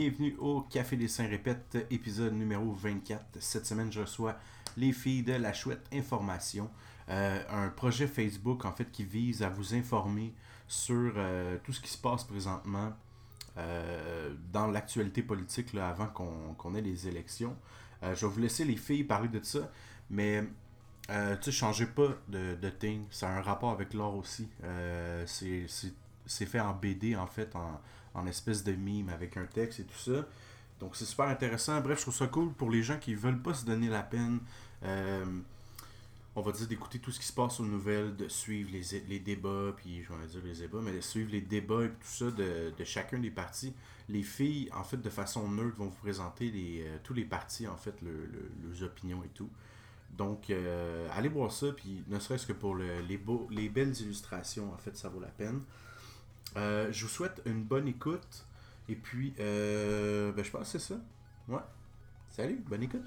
Bienvenue au Café des Saints Répète, épisode numéro 24. Cette semaine, je reçois les filles de La Chouette Information, euh, un projet Facebook en fait qui vise à vous informer sur euh, tout ce qui se passe présentement euh, dans l'actualité politique avant qu'on ait les élections. je vais vous laisser les filles parler de ça, mais tu changez pas de, de thing, ça a un rapport avec l'or aussi. c'est fait en BD en fait, en espèce de mime avec un texte et tout ça. Donc c'est super intéressant. Bref, je trouve ça cool pour les gens qui veulent pas se donner la peine. Euh, on va dire d'écouter tout ce qui se passe aux nouvelles, de suivre les, les débats, puis je vais dire les débats, mais de suivre les débats et tout ça de, chacun des partis. Les filles, en fait, de façon neutre, vont vous présenter euh, tous les partis, en fait, le, leurs opinions et tout. Donc, euh, allez voir ça, puis ne serait-ce que pour les, les belles illustrations, en fait, ça vaut la peine. Euh, je vous souhaite une bonne écoute. Et puis, euh, ben, je pense que c'est ça. Ouais. Salut, bonne écoute.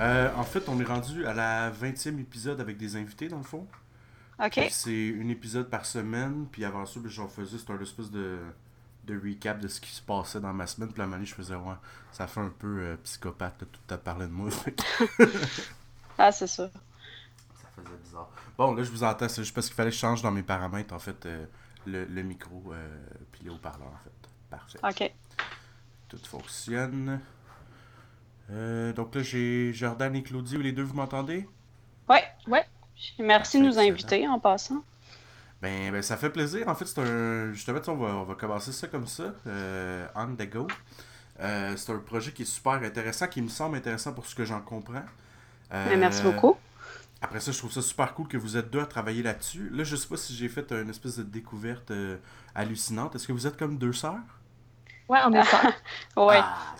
Euh, en fait, on est rendu à la 20e épisode avec des invités, dans le fond. OK. C'est un épisode par semaine, puis avant ça, ben, j'en faisais, c'était un espèce de, de recap de ce qui se passait dans ma semaine. Puis la manie, je faisais, ouais, ça fait un peu psychopathe, de tout à parler de moi. Ah, c'est ça. Ça faisait bizarre. Bon, là, je vous entends. C'est juste parce qu'il fallait que je change dans mes paramètres, en fait, euh, le, le, micro euh, puis les haut-parleurs, en fait. Parfait. OK. Tout fonctionne. Euh, donc là, j'ai Jordan et Claudie. Les deux, vous m'entendez? Ouais, ouais. Merci de nous inviter en passant. Ben, ben, ça fait plaisir. En fait, c'est un. Justement, on va, on va commencer ça comme ça, euh, on the go. Euh, c'est un projet qui est super intéressant, qui me semble intéressant pour ce que j'en comprends. Euh, merci beaucoup. Après ça, je trouve ça super cool que vous êtes deux à travailler là-dessus. Là, je sais pas si j'ai fait une espèce de découverte euh, hallucinante. Est-ce que vous êtes comme deux sœurs? Ouais, on est sœurs. ouais. Ah,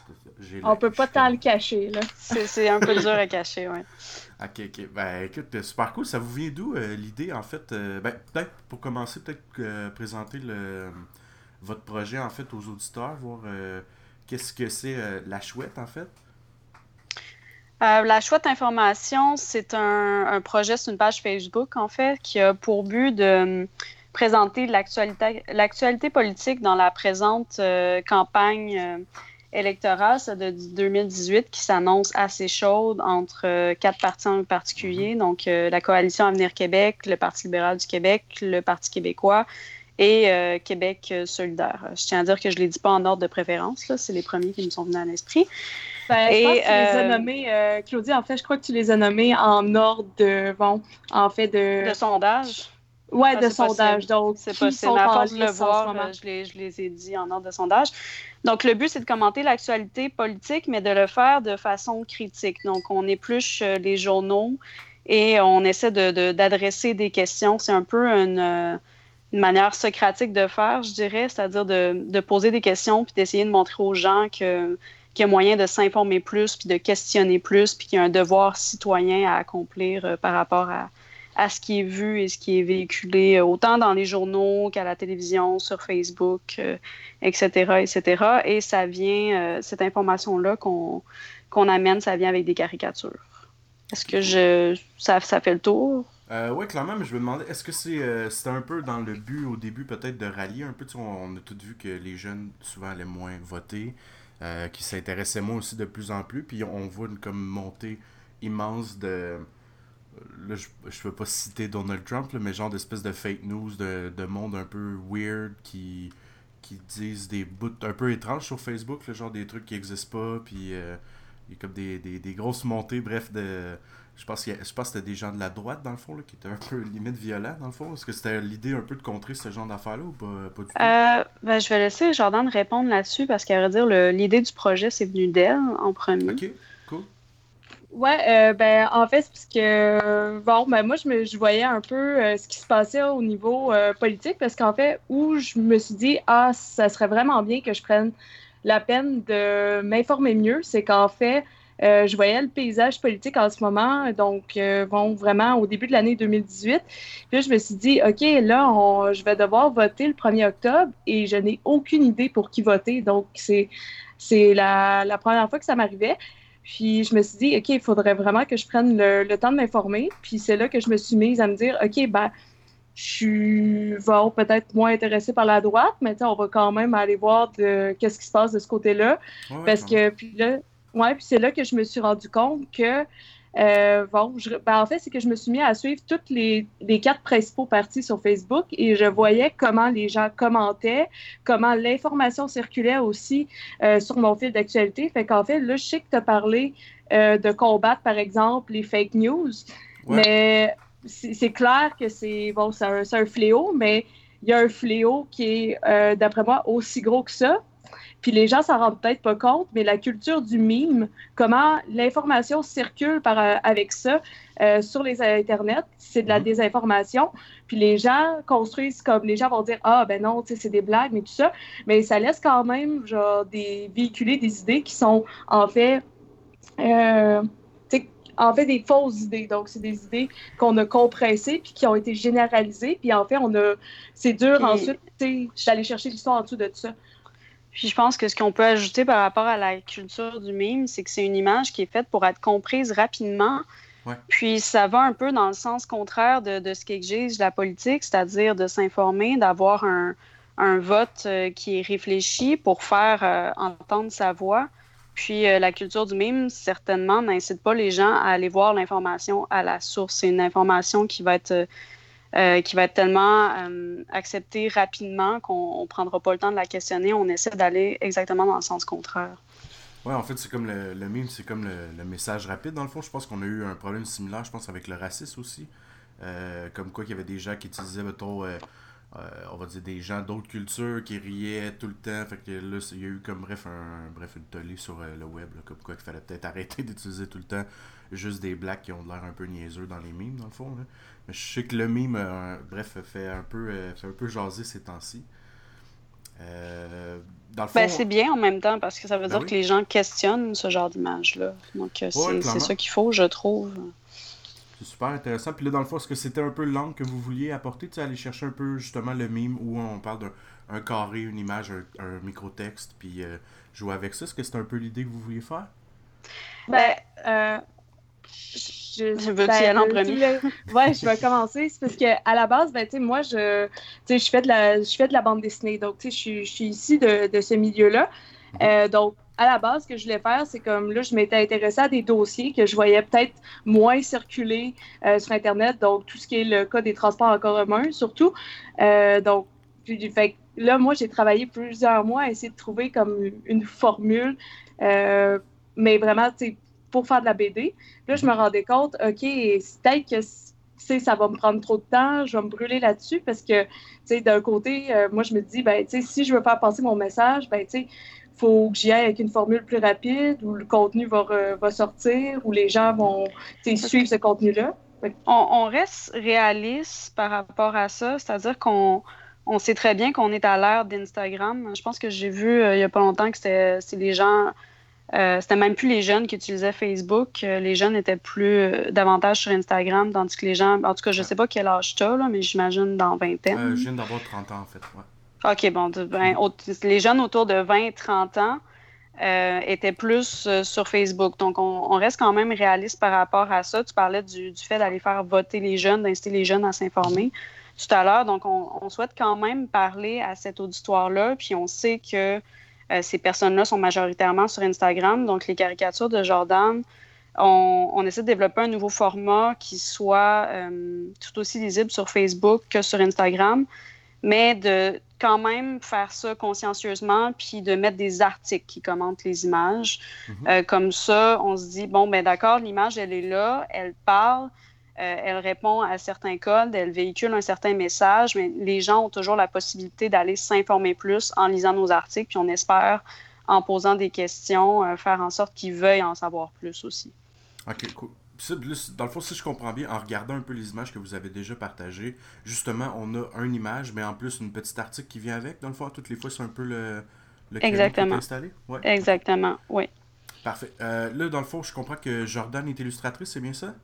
on peut pas tant le cacher, là. C'est un peu dur à cacher, ouais. Ok, ok. Ben, écoute, super cool. Ça vous vient d'où euh, l'idée, en fait? ben, peut-être, pour commencer, peut-être présenter le, votre projet, en fait, aux auditeurs, voir qu'est-ce que c'est la chouette, en fait? Euh, la chouette information, c'est un, projet, c'est une page Facebook, en fait, qui a pour but de euh, présenter l'actualité politique dans la présente euh, campagne électorale de 2018 qui s'annonce assez chaude entre quatre partis en particulier, mm-hmm. donc la Coalition Avenir Québec, le Parti libéral du Québec, le Parti québécois et Québec solidaire. Je tiens à dire que je ne les dis pas en ordre de préférence, c'est les premiers qui me sont venus à l'esprit. Ben, je pense que tu les as euh, nommés, euh, Claudie, en fait, je crois que tu les as nommés en ordre de, bon, en fait, de... De sondage? Ouais, de sondage. Donc, c'est possible. À force de le voir, euh, je les, je les ai dit en ordre de sondage. Donc, le but, c'est de commenter l'actualité politique, mais de le faire de façon critique. Donc, on épluche les journaux et on essaie d'adresser de, des questions. C'est un peu une, une, manière socratique de faire, je dirais, c'est-à-dire de, de, poser des questions puis d'essayer de montrer aux gens que qu'il y a moyen de s'informer plus, puis de questionner plus, puis qu'il y a un devoir citoyen à accomplir euh, par rapport à, à, ce qui est vu et ce qui est véhiculé, euh, autant dans les journaux qu'à la télévision, sur Facebook, etc., euh, etc. Et ça vient, cette information-là qu'on amène, ça vient avec des caricatures. Est-ce que je ça, ça fait le tour? Oui, clairement, mais je me demandais, est-ce que c'est c'était un peu dans le but au début peut-être de rallier un peu, on, on a tout vu que les jeunes souvent allaient moins voter, euh, qui s'intéressait moi aussi de plus en plus. Puis on voit une comme montée immense de. Là, je ne veux pas citer Donald Trump, mais genre d'espèce de fake news, de, de monde un peu weird qui, qui disent des bouts un peu étranges sur Facebook, le genre des trucs qui n'existent pas, puis euh, y a comme des, des, des grosses montées, bref, de, je pense, que c'était des gens de la droite, dans le fond, là, qui étaient un peu limite violents, dans le fond. Est-ce que c'était l'idée un peu de contrer ce genre d'affaires-là ou pas, du tout? Euh, ben, je vais laisser Jordan répondre là-dessus parce qu'à vrai dire, l'idée du projet, c'est venu d'elle en premier. OK, cool. Ouais, euh, ben en fait, c'est parce que bon, ben moi je me je voyais un peu euh, ce qui se passait au niveau politique parce qu'en fait, où je me suis dit ah ça serait vraiment bien que je prenne la peine de m'informer mieux, c'est qu'en fait euh, je voyais le paysage politique en ce moment, donc euh, bon, vraiment au début de l'année 2018. Puis je me suis dit, OK, là, je vais devoir voter le 1er octobre et je n'ai aucune idée pour qui voter. Donc, c'est, c'est la, la première fois que ça m'arrivait. Puis je me suis dit, OK, il faudrait vraiment que je prenne le, temps de m'informer. Puis c'est là que je me suis mise à me dire, OK, ben, je suis peut-être moins intéressée par la droite, mais on va quand même aller voir qu'est-ce qui se passe de ce côté-là. parce que, puis là, ouais, puis c'est là que je me suis rendu compte que euh, bon, ben, en fait, c'est que je me suis mis à suivre toutes les, les, quatre principaux partis sur Facebook et je voyais comment les gens commentaient, comment l'information circulait aussi euh, sur mon fil d'actualité. Fait qu'en fait, là, je sais que tu as parlé euh, de combattre, par exemple, les fake news, mais c'est clair que c'est bon, c'est un, un, fléau, mais il y a un fléau qui est, d'après moi, aussi gros que ça. Puis les gens s'en rendent peut-être pas compte, mais la culture du mime, comment l'information circule par, euh, avec ça euh, sur les internets, c'est de la mhm. désinformation. Puis les gens construisent comme les gens vont dire ah ben non, tu sais c'est des blagues mais tout ça, mais ça laisse quand même genre des véhiculer des idées qui sont en fait euh, en fait des fausses idées. Donc, c'est des idées qu'on a compressées puis qui ont été généralisées. Puis en fait, on a c'est dur ensuite d'aller chercher l'histoire en dessous de tout ça. Puis je pense que ce qu'on peut ajouter par rapport à la culture du mime, c'est que c'est une image qui est faite pour être comprise rapidement. Puis ça va un peu dans le sens contraire de, de ce qu'exige la politique, c'est-à-dire de s'informer, d'avoir un, un, vote euh, qui est réfléchi pour faire euh, entendre sa voix. Puis euh, la culture du mime, certainement, n'incite pas les gens à aller voir l'information à la source. C'est une information qui va être euh, qui va être tellement euh, acceptée rapidement qu'on ne prendra pas le temps de la questionner. On essaie d'aller exactement dans le sens contraire. Ouais, en fait, c'est comme le, le meme, c'est comme le, message rapide. Dans le fond, je pense qu'on a eu un problème similaire, je pense, avec le racisme aussi. Euh, comme quoi, qu'il y avait des gens qui utilisaient, mettons, on va dire des gens d'autres cultures qui riaient tout le temps. Fait que là, il y a eu comme, bref, un, bref une tollée sur le web, comme quoi qu'il fallait peut-être arrêter d'utiliser tout le temps juste des blacks qui ont l'air un peu niaiseux dans les memes, dans le fond. Je sais que le meme, euh, bref, fait un peu, euh, fait un peu jaser ces temps-ci. Euh, dans le ben, fond, c'est bien en même temps parce que ça veut ben dire que les gens questionnent ce genre d'image-là. Donc c'est ça qu'il faut, je trouve. C'est super intéressant. Puis là, dans le fond, est-ce que c'était un peu l'angle que vous vouliez apporter, tu sais, aller chercher un peu justement le meme où on parle d'un carré, une image, un, micro-texte, puis jouer avec ça? Est-ce que c'est un peu l'idée que vous vouliez faire? Ben, euh, je, veux ben, en premier? ouais, je vais commencer. C'est parce qu'à la base, ben, moi, je, je, fais de la, je fais de la bande dessinée. Donc, je, je suis ici de, de ce milieu-là. Mhm. Euh, donc, à la base, ce que je voulais faire, c'est comme là, je m'étais intéressée à des dossiers que je voyais peut-être moins circuler euh, sur Internet. Donc, tout ce qui est le cas des transports en commun, surtout. Euh, donc, fait, là, moi, j'ai travaillé plusieurs mois à essayer de trouver comme une formule. mais vraiment, tu sais, pour faire de la BD. Là, je me rendais compte, OK, peut-être que ça va me prendre trop de temps, je vais me brûler là-dessus parce que, d'un côté, euh, moi, je me dis, ben, si je veux faire passer mon message, ben, il faut que j'y aille avec une formule plus rapide où le contenu va, sortir, où les gens vont suivre ce contenu-là. On, reste réaliste par rapport à ça, c'est-à-dire qu'on on sait très bien qu'on est à l'ère d'Instagram. Je pense que j'ai vu euh, il n'y a pas longtemps que c'était les gens euh, c'était même plus les jeunes qui utilisaient Facebook. Euh, les jeunes étaient plus euh, davantage sur Instagram, tandis que les gens, en tout cas, je sais pas quel âge tu as, là, mais j'imagine dans vingtaine. je viens d'avoir 30 ans, en fait. OK, bon, ben, les jeunes autour de 20-30 ans étaient plus sur Facebook. Donc, on, reste quand même réaliste par rapport à ça. Tu parlais du, fait d'aller faire voter les jeunes, d'inciter les jeunes à s'informer tout à l'heure. Donc, on, on, souhaite quand même parler à cet auditoire-là. Puis, on sait que euh, ces personnes-là sont majoritairement sur Instagram. Donc, les caricatures de Jordan, on, essaie de développer un nouveau format qui soit euh, tout aussi lisible sur Facebook que sur Instagram, mais de quand même faire ça consciencieusement, puis de mettre des articles qui commentent les images. Mhm. Euh, comme ça, on se dit, bon, ben d'accord, l'image, elle est là, elle parle, euh, elle répond à certains codes, elle véhicule un certain message, mais les gens ont toujours la possibilité d'aller s'informer plus en lisant nos articles, puis on espère, en posant des questions, euh, faire en sorte qu'ils veuillent en savoir plus aussi. OK, cool. Dans le fond, si je comprends bien, en regardant un peu les images que vous avez déjà partagées, justement, on a une image, mais en plus une petite article qui vient avec. Dans le fond, toutes les fois, c'est un peu le, le Exactement. installé? Ouais. Exactement, oui. Parfait. Euh, là, dans le fond, je comprends que Jordan est illustratrice, c'est bien ça?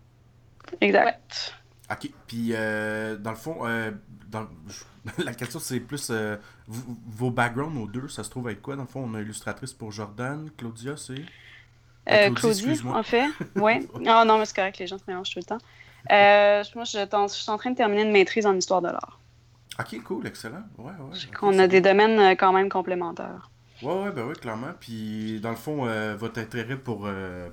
Exact. Ok, puis euh, dans le fond, euh, dans, la question c'est plus euh, vos backgrounds aux deux, ça se trouve être quoi? Dans le fond, on a illustratrice pour Jordan, Claudia, c'est? Euh, Claudie, en fait. Oui. Ah non, mais c'est correct, les gens se mélangent tout le temps. Moi, je, je, suis en train de terminer une maîtrise en histoire de l'art. Ok, cool, excellent. Ouais, ouais. On a des domaines quand même complémentaires. Ouais, ouais, ben oui, clairement. Puis, dans le fond, votre intérêt pour,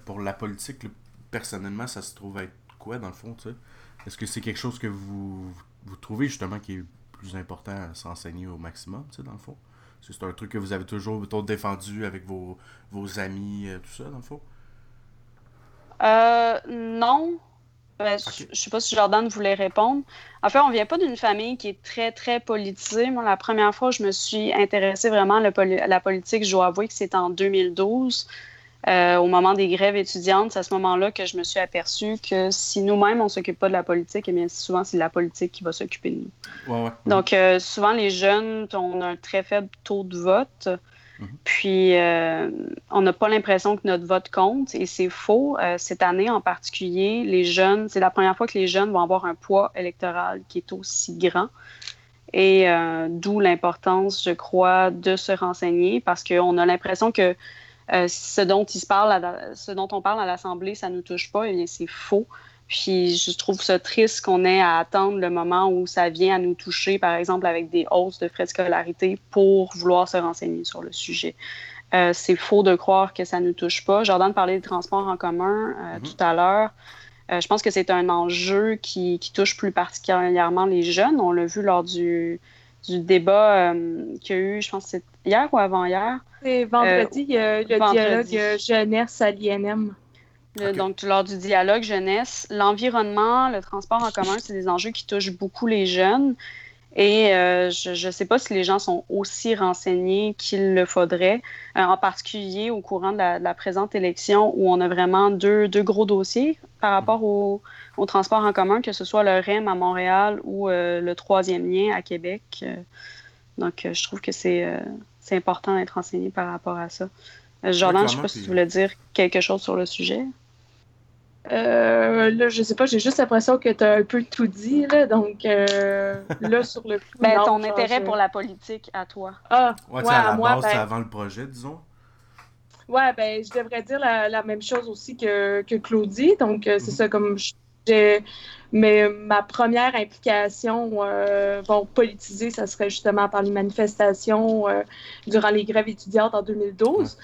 pour la politique, personnellement, ça se trouve être quoi, dans le fond, tu sais? Est-ce que c'est quelque chose que vous, vous trouvez justement qui est plus important à s'enseigner au maximum, tu sais, dans le fond? C'est un truc que vous avez toujours défendu avec vos, vos amis, euh, tout ça, dans le fond? Euh, non. Ben, Je sais pas si Jordan voulait répondre. En fait, on vient pas d'une famille qui est très, très politisée. Moi, la première fois que je me suis intéressée vraiment à la politique, je dois avouer que c'était en 2012. Euh, au moment des grèves étudiantes, c'est à ce moment-là que je me suis aperçue que si nous-mêmes, on ne s'occupe pas de la politique, eh bien, souvent, c'est la politique qui va s'occuper de nous. Donc, euh, souvent, les jeunes, on a un très faible taux de vote. Mhm. Puis, euh, on n'a pas l'impression que notre vote compte et c'est faux. cette année en particulier, les jeunes, c'est la première fois que les jeunes vont avoir un poids électoral qui est aussi grand. Et d'où l'importance, je crois, de se renseigner parce qu'on a l'impression que euh, ce dont il se parle, ce dont on parle à l'Assemblée, ça ne nous touche pas, et c'est faux. Puis je trouve ça triste qu'on ait à attendre le moment où ça vient à nous toucher, par exemple avec des hausses de frais de scolarité, pour vouloir se renseigner sur le sujet. Euh, c'est faux de croire que ça ne nous touche pas. Jordan parlait des transports en commun euh, mm-hmm. tout à l'heure. je pense que c'est un enjeu qui, touche plus particulièrement les jeunes. On l'a vu lors du, du débat qu'il y a eu, je pense que c'est hier ou avant-hier, c'est vendredi, le dialogue jeunesse à l'INM. Donc, lors du dialogue jeunesse, l'environnement, le transport en commun, c'est des enjeux qui touchent beaucoup les jeunes. Et euh, je ne sais pas si les gens sont aussi renseignés qu'il le faudrait, euh, en particulier au courant de la, présente élection où on a vraiment deux, deux gros dossiers par rapport au, au, transport en commun, que ce soit le REM à Montréal ou euh, le troisième lien à Québec. donc, je trouve que c'est important d'être renseigné par rapport à ça. Jordan, je ne sais pas si tu voulais dire quelque chose sur le sujet. Euh, là, je sais pas, j'ai juste l'impression que tu as un peu tout dit, là, donc euh, là, sur le coup... Ben, ton intérêt pour la politique, à toi. Ah, ouais, à la base, c'est ben avant le projet, disons. Ouais, ben, je devrais dire la, même chose aussi que, que Claudie, donc c'est mhm. ça, comme mais ma première implication euh, bon, politisée, ça serait justement par les manifestations euh, durant les grèves étudiantes en 2012.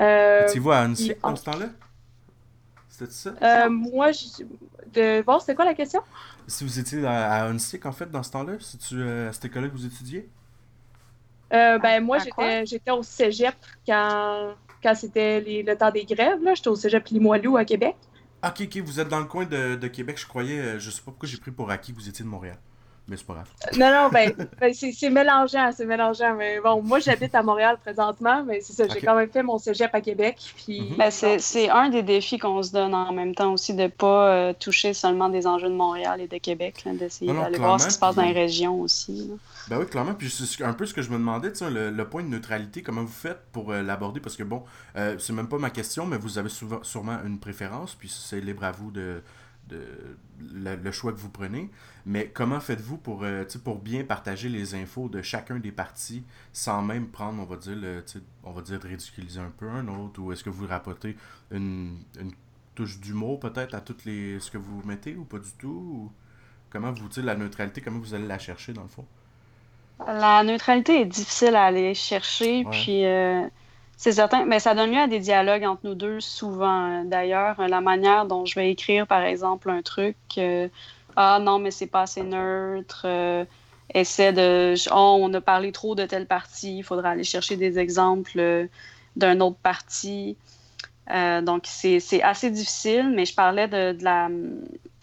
Euh, tu vois à UNSIC en ce temps-là? C'était ça? Euh, moi, je... de... bon, c'était quoi la question? Si vous étiez à, UNSIC, en fait, dans ce temps-là, si tu, à cette école-là que vous étudiez? ben, moi, j'étais au cégep quand, quand c'était le temps des grèves. J'étais au cégep Limoilou à Québec. Ah, ok, ok, vous êtes dans le coin de, de Québec, je croyais, euh, je sais pas pourquoi j'ai pris pour acquis que vous étiez de Montréal. Mais c'est pas grave. Non, non, ben, ben c'est mélangeant, c'est mélangeant. Mais bon, moi, j'habite à Montréal présentement, mais c'est ça, j'ai quand même fait mon cégep à Québec. Puis... Mhm. Ben, c'est un des défis qu'on se donne en même temps aussi, de ne pas euh, toucher seulement des enjeux de Montréal et de Québec, d'essayer d'aller voir ce qui se passe dans les régions aussi. Ben oui, clairement. Puis c'est un peu ce que je me demandais, le, le point de neutralité, comment vous faites pour euh, l'aborder? Parce que bon, c'est même pas ma question, mais vous avez souvent, sûrement une préférence, puis c'est libre à vous de de, le, choix que vous prenez. Mais comment faites-vous pour, euh, pour bien partager les infos de chacun des partis sans même prendre, on va dire, le, on va dire de ridiculiser un peu un autre Ou est-ce que vous rapportez une, une touche d'humour peut-être à toutes les ce que vous mettez ou pas du tout ou Comment vous, la neutralité, comment vous allez la chercher dans le fond? La neutralité est difficile à aller chercher, puis. Euh, c'est certain, mais ça donne lieu à des dialogues entre nous deux souvent. D'ailleurs, la manière dont je vais écrire, par exemple, un truc, euh, ah non, mais c'est pas assez neutre, euh, essaie de, oh, on a parlé trop de telle partie, il faudra aller chercher des exemples euh, d'un autre parti. donc, c'est assez difficile, mais je parlais de, la,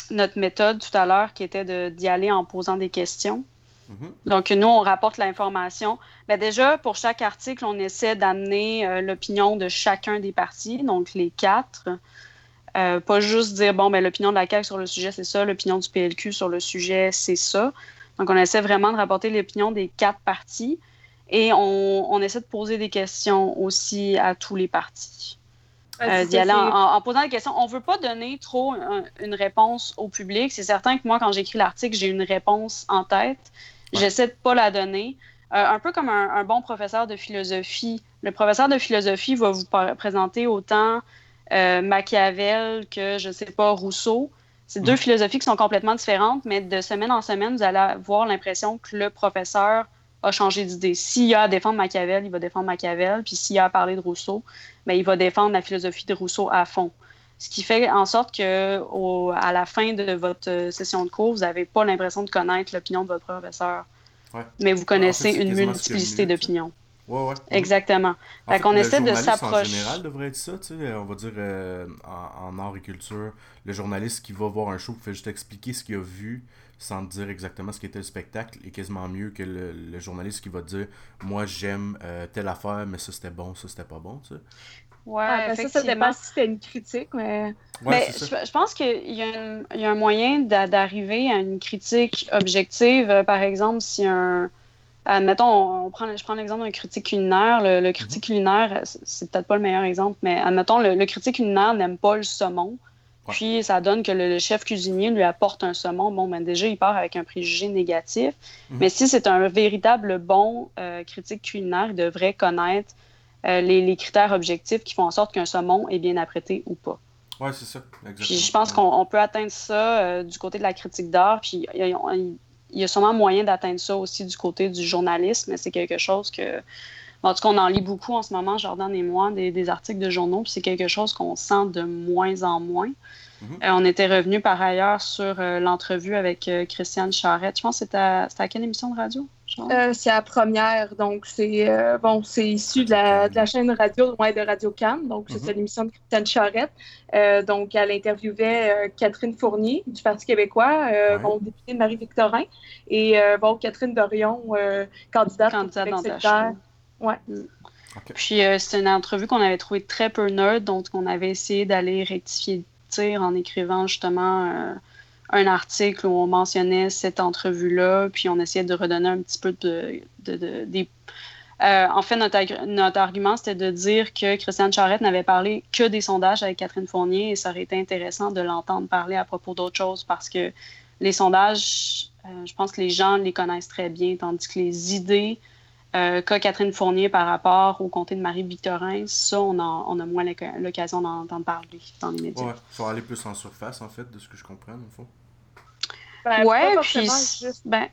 notre méthode tout à l'heure qui était d'y aller en posant des questions. Mhm. Donc, nous, on rapporte l'information. Ben, déjà, pour chaque article, on essaie d'amener euh, l'opinion de chacun des partis, donc les quatre. Euh, pas juste dire, bon, ben, l'opinion de la CAQ sur le sujet, c'est ça, l'opinion du PLQ sur le sujet, c'est ça. Donc, on essaie vraiment de rapporter l'opinion des quatre partis et on, essaie de poser des questions aussi à tous les partis. Euh, en, posant des questions. On ne veut pas donner trop une réponse au public. C'est certain que moi, quand j'écris l'article, j'ai une réponse en tête. J'essaie de pas la donner. Euh, un peu comme un, bon professeur de philosophie. Le professeur de philosophie va vous présenter autant euh, Machiavel que, je ne sais pas, Rousseau. C'est deux philosophies qui sont complètement différentes, mais de semaine en semaine, vous allez avoir l'impression que le professeur a changé d'idée. S'il a à défendre Machiavel, il va défendre Machiavel, puis s'il a à parler de Rousseau, mais il va défendre la philosophie de Rousseau à fond. Ce qui fait en sorte que à la fin de votre euh, session de cours, vous n'avez pas l'impression de connaître l'opinion de votre professeur. Mais vous connaissez une multiplicité d'opinions. Ouais, ouais. Exactement. En fait, essaie de s'approcher. En général, devrait être ça, tu sais, on va dire euh, en, art et culture, le journaliste qui va voir un show fait juste expliquer ce qu'il a vu sans dire exactement ce qu'était le spectacle est quasiment mieux que le, journaliste qui va dire Moi, j'aime euh, telle affaire, mais ça c'était bon, ça c'était pas bon, tu sais. Ouais, ah, ça, ça dépend si c'était une critique, mais. mais je, pense qu'il y, y, a un moyen d'arriver à une critique objective. Euh, par exemple, si un. Admettons, on, prend, je prends l'exemple d'un critique culinaire. Le, critique culinaire, c'est peut-être pas le meilleur exemple, mais admettons, le, le critique culinaire n'aime pas le saumon. Puis ça donne que le, chef cuisinier lui apporte un saumon. Bon, ben déjà, il part avec un préjugé négatif. Mhm. Mais si c'est un véritable bon euh, critique culinaire, il devrait connaître euh, les, critères objectifs qui font en sorte qu'un saumon est bien apprêté ou pas. Oui, c'est ça. Exactement. Puis je pense qu'on peut atteindre ça euh, du côté de la critique d'art. Puis il y, a sûrement moyen d'atteindre ça aussi du côté du journalisme, c'est quelque chose que. En tout cas, on en lit beaucoup en ce moment, Jordan et moi, des, des articles de journaux, puis c'est quelque chose qu'on sent de moins en moins. Mhm. Euh, on était revenu par ailleurs sur euh, l'entrevue avec euh, Christiane Charette. Je pense que c'était à, à, quelle émission de radio? C'est la première. Donc, c'est bon, c'est issu de la, chaîne radio de Radio Cannes. Donc, c'est mhm. l'émission de Christiane Charette. donc, elle interviewait Catherine Fournier du Parti québécois, bon, députée de Marie-Victorin, et bon, Catherine Dorion, candidate, candidate dans Ouais. Mm. Puis, c'est une entrevue qu'on avait trouvée très peu neutre, donc on avait essayé d'aller rectifier en écrivant justement euh, un article où on mentionnait cette entrevue-là, puis on essayait de redonner un petit peu de. de, euh, en fait, notre, notre argument, c'était de dire que Christiane Charette n'avait parlé que des sondages avec Catherine Fournier et ça aurait été intéressant de l'entendre parler à propos d'autres choses parce que les sondages, euh, je pense que les gens les connaissent très bien, tandis que les idées euh, qu'a Catherine Fournier par rapport au comté de Marie-Victorin, ça, on, a moins l'occasion d'en parler dans les médias. Ouais, faut aller plus en surface, en fait, de ce que je comprends, au fond. Ben, ouais, puis... Ben,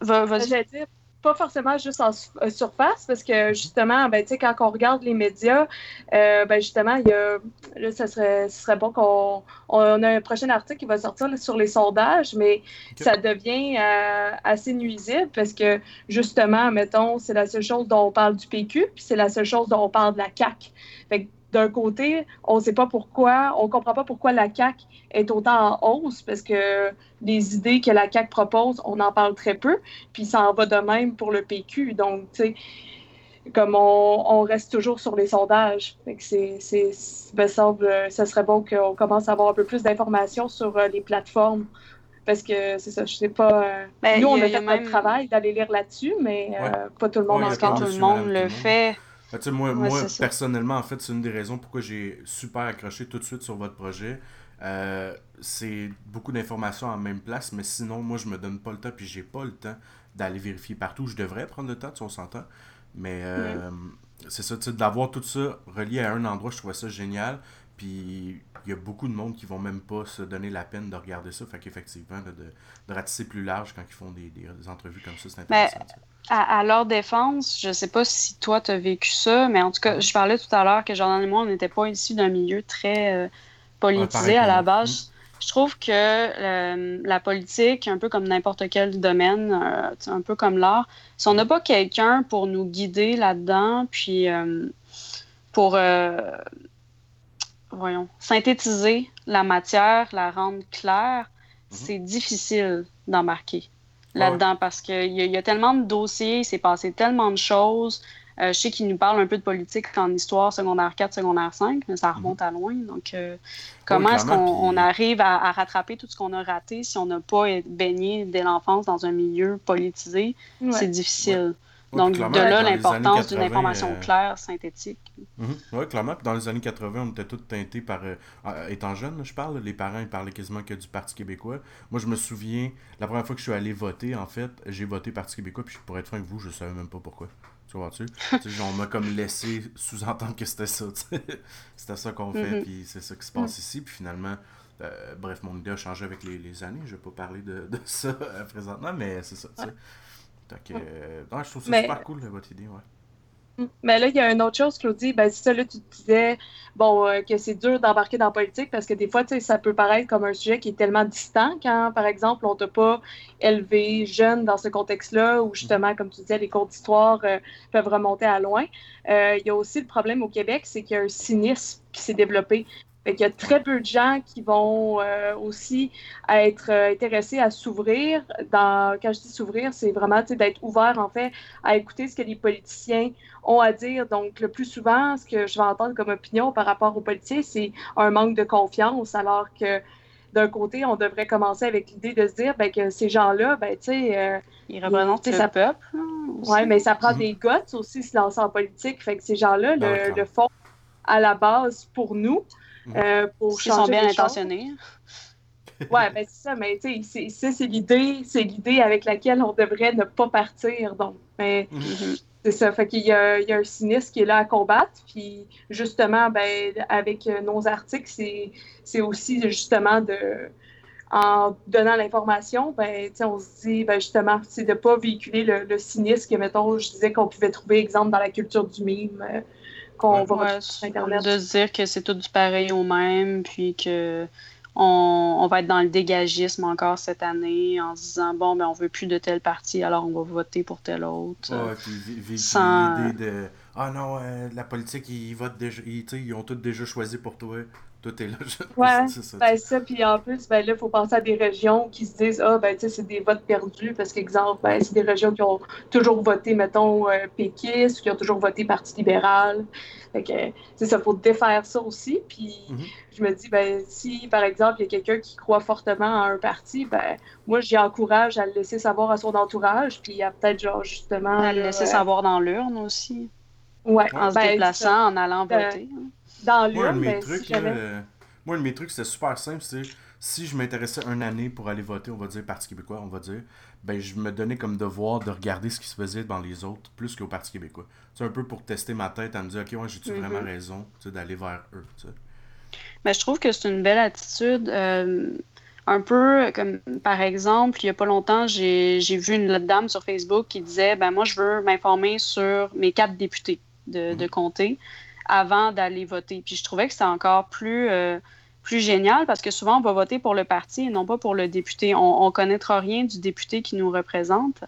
vas-y pas forcément juste en euh, surface, parce que justement, ben, quand on regarde les médias, euh, ben, justement, il y a, là, ça serait, ce serait bon qu'on on a un prochain article qui va sortir sur les sondages, mais ça devient euh, assez nuisible parce que, justement, mettons, c'est la seule chose dont on parle du PQ, puis c'est la seule chose dont on parle de la CAQ. Fait d'un côté, on ne sait pas pourquoi, on ne comprend pas pourquoi la CAQ est autant en hausse, parce que les idées que la CAQ propose, on en parle très peu, puis ça en va de même pour le PQ. Donc, tu sais, comme on, reste toujours sur les sondages. c'est, c'est, me semble, ça serait bon qu'on commence à avoir un peu plus d'informations sur euh, les plateformes. Parce que c'est ça, je sais pas. Euh, ben, nous, on a, fait notre travail d'aller lire là-dessus, mais euh, pas tout le monde encore. Tout le monde le fait moi, moi personnellement, en fait, c'est une des raisons pourquoi j'ai super accroché tout de suite sur votre projet. Euh, c'est beaucoup d'informations en même place, mais sinon, moi, je me donne pas le temps, puis j'ai pas le temps d'aller vérifier partout. Je devrais prendre le temps, si on s'entend. Mais euh, c'est ça, d'avoir tout ça relié à un endroit, je trouvais ça génial. Puis il y a beaucoup de monde qui vont même pas se donner la peine de regarder ça. Fait qu'effectivement, de, de, ratisser plus large quand ils font des, des, entrevues comme ça, c'est intéressant à, leur défense, je sais pas si toi, tu as vécu ça, mais en tout cas, je parlais tout à l'heure que Jordan et moi, on n'était pas issus d'un milieu très euh, politisé à la base. Je trouve que euh, la politique, un peu comme n'importe quel domaine, euh, un peu comme l'art, si on n'a pas quelqu'un pour nous guider là-dedans, puis pour, voyons, synthétiser la matière, la rendre claire, mhm. c'est difficile d'embarquer là-dedans parce qu'il y, y, a tellement de dossiers, il s'est passé tellement de choses. Euh, je sais qu'il nous parle un peu de politique en histoire secondaire 4, secondaire 5, mais ça remonte à loin. Donc, euh, comment est-ce qu'on arrive à, rattraper tout ce qu'on a raté si on n'a pas baigné dès l'enfance dans un milieu politisé? C'est difficile. Donc, de là l'importance d'une information euh, claire, synthétique. Mhm. Oui, clairement. Puis dans les années 80, on était tous teintés par. Euh, euh, étant jeune, je parle, les parents ils parlaient quasiment que du Parti québécois. Moi, je me souviens, la première fois que je suis allé voter, en fait, j'ai voté Parti québécois, puis pour être franc avec vous, je savais même pas pourquoi. Tu vois-tu? on m'a comme laissé sous-entendre que c'était ça. c'était ça qu'on fait, mhm. puis c'est ça qui se passe mhm. ici. Puis finalement, bref, mon idée a changé avec les, années. Je vais pas parler de, de ça présentement, mais c'est ça. Donc, euh, je trouve ça super cool, votre idée, ouais. Mais là, il y a une autre chose, Claudie. Ben, ça, là, tu disais bon, euh, que c'est dur d'embarquer dans la politique parce que des fois, ça peut paraître comme un sujet qui est tellement distant quand, par exemple, on t'a pas élevé jeune dans ce contexte-là où, justement, comme tu disais, les cours d'histoire euh, peuvent remonter à loin. il y a aussi le problème au Québec, c'est qu'il y a un cynisme qui s'est développé. Il y a très peu de gens qui vont euh, aussi être euh, intéressés à s'ouvrir. Dans, quand je dis s'ouvrir, c'est vraiment d'être ouvert, en fait, à écouter ce que les politiciens ont à dire. Donc, le plus souvent, ce que je vais entendre comme opinion par rapport aux politiciens, c'est un manque de confiance, alors que d'un côté, on devrait commencer avec l'idée de se dire ben, que ces gens-là, ben, tu sais. Euh, ils représentent le peuple. Oui, mais ça prend mm-hmm. des guts aussi se lancer en politique. Fait que ces gens-là le, le font à la base pour nous. Euh, pour Ils sont bien intentionnés. Oui, ben c'est ça, mais tu sais, c'est l'idée, c'est l'idée avec laquelle on devrait ne pas partir. Donc, mais mm-hmm. c'est ça. Fait qu'il y y a un cynisme qui est là à combattre. Puis justement, ben, avec nos articles, c'est aussi justement de en donnant l'information, ben, on se dit ben, justement, de ne pas véhiculer le, cynisme que, mettons, je disais qu'on pouvait trouver, exemple, dans la culture du mime. Euh, qu'on va sur Internet. De se dire que c'est tout du pareil au même, puis que on, va être dans le dégagisme encore cette année en se disant bon, ben on veut plus de telle partie, alors on va voter pour telle autre. Ouais, puis l'idée de ah non, euh, la politique, ils votent déjà, ils, ils ont tous déjà choisi pour toi. Tout est là. Ouais, c'est ça. Ben, ça. Puis en plus, ben, là, il faut penser à des régions qui se disent Ah, ben, tu sais, c'est des votes perdus parce qu'exemple, ben, c'est des régions qui ont toujours voté, mettons, euh, péquiste, qui ont toujours voté Parti libéral. Fait que, c'est ça, il faut défaire ça aussi. Puis mm-hmm. je me dis, ben, si, par exemple, il y a quelqu'un qui croit fortement à un parti, ben, moi, j'y encourage à le laisser savoir à son entourage. Puis il y a peut-être, genre, justement. À le laisser savoir dans l'urne aussi. Ouais. En se ben, déplaçant, en allant euh, voter. Hein dans l'urne. Moi, un de mes trucs, moi, mes trucs, c'était super simple. C'est si je m'intéressais une année pour aller voter, on va dire Parti québécois, on va dire, ben je me donnais comme devoir de regarder ce qui se faisait dans les autres plus qu'au Parti québécois. C'est un peu pour tester ma tête à me dire, ok, ouais, j'ai-tu vraiment mm-hmm. raison d'aller vers eux. Mais je trouve que c'est une belle attitude. Euh, un peu comme, par exemple, il n'y a pas longtemps, j'ai vu une dame sur Facebook qui disait ben moi, je veux m'informer sur mes quatre députés de, de mm-hmm. comté avant d'aller voter. Puis je trouvais que c'était encore plus, euh, plus génial parce que souvent, on va voter pour le parti et non pas pour le député. On ne connaîtra rien du député qui nous représente.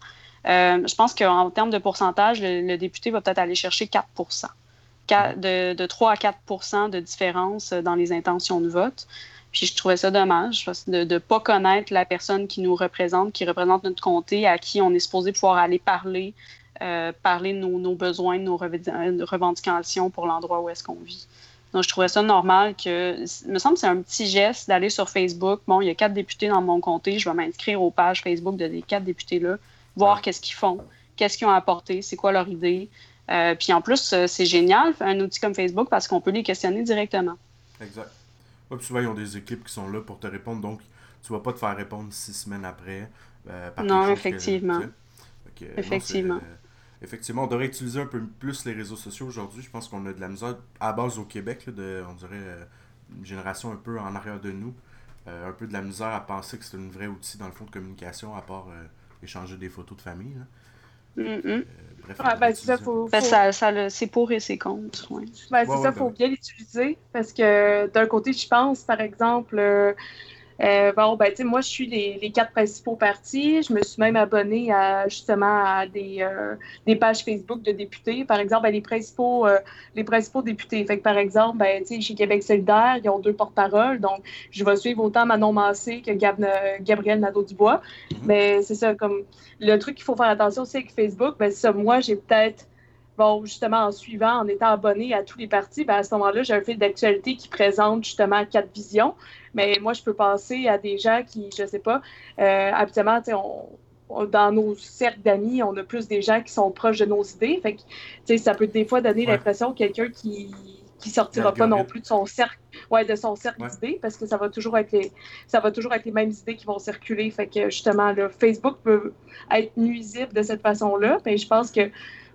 Euh, je pense qu'en termes de pourcentage, le, député va peut-être aller chercher 4 de, de 3 à 4 de différence dans les intentions de vote. Puis je trouvais ça dommage de ne pas connaître la personne qui nous représente, qui représente notre comté, à qui on est supposé pouvoir aller parler, euh, parler de nos, besoins, de nos revendications pour l'endroit où est-ce qu'on vit. Donc, je trouvais ça normal que, il me semble que c'est un petit geste d'aller sur Facebook. Bon, il y a quatre députés dans mon comté, je vais m'inscrire aux pages Facebook de ces quatre députés-là, voir qu'est-ce qu'ils font, qu'est-ce qu'ils ont apporté, c'est quoi leur idée. Euh, puis en plus, euh, c'est génial, un outil comme Facebook, parce qu'on peut les questionner directement. Exact. puis souvent, ils ont des équipes qui sont là pour te répondre, donc tu ne vas pas te faire répondre six semaines après. non, effectivement. effectivement effectivement, on devrait utiliser un peu plus les réseaux sociaux aujourd'hui. Je pense qu'on a de la misère à base au Québec, de, on dirait euh, une génération un peu en arrière de nous. Euh, un peu de la misère à penser que c'est un vrai outil dans le fond de communication, à part euh, échanger des photos de famille. Mm-hmm. bref, ben, ça, faut, ben, ça, ça c'est pour et c'est contre. Ouais. Ben, c'est ça, il faut bien l'utiliser. Parce que d'un côté, je pense, par exemple, euh, bon, ben, tu sais, moi, je suis les, les, quatre principaux partis. Je me suis même abonnée à, justement, à des, euh, des pages Facebook de députés. Par exemple, ben, les, principaux, euh, les principaux députés. Fait que, par exemple, ben, tu sais, chez Québec solidaire, ils ont deux porte-paroles. Donc, je vais suivre autant Manon Massé que Gab Gabriel Nadeau-Dubois. Mm-hmm. Mais c'est ça, comme, le truc qu'il faut faire attention, c'est que Facebook, ben, ça, moi, j'ai peut-être bon, justement, en suivant, en étant abonné à tous les partis, ben, à ce moment-là, j'ai un fil d'actualité qui présente justement quatre visions. Mais moi, je peux penser à des gens qui, je sais pas, euh, habituellement, on, dans nos cercles d'amis, on a plus des gens qui sont proches de nos idées. Fait que, ça peut des fois donner l'impression que quelqu'un qui qui sortira pas non plus de son cercle, ouais, de son cercle d'idées, parce que ça va toujours être les, ça va toujours être les mêmes idées qui vont circuler. Fait que justement, le Facebook peut être nuisible de cette façon-là. Mais je pense que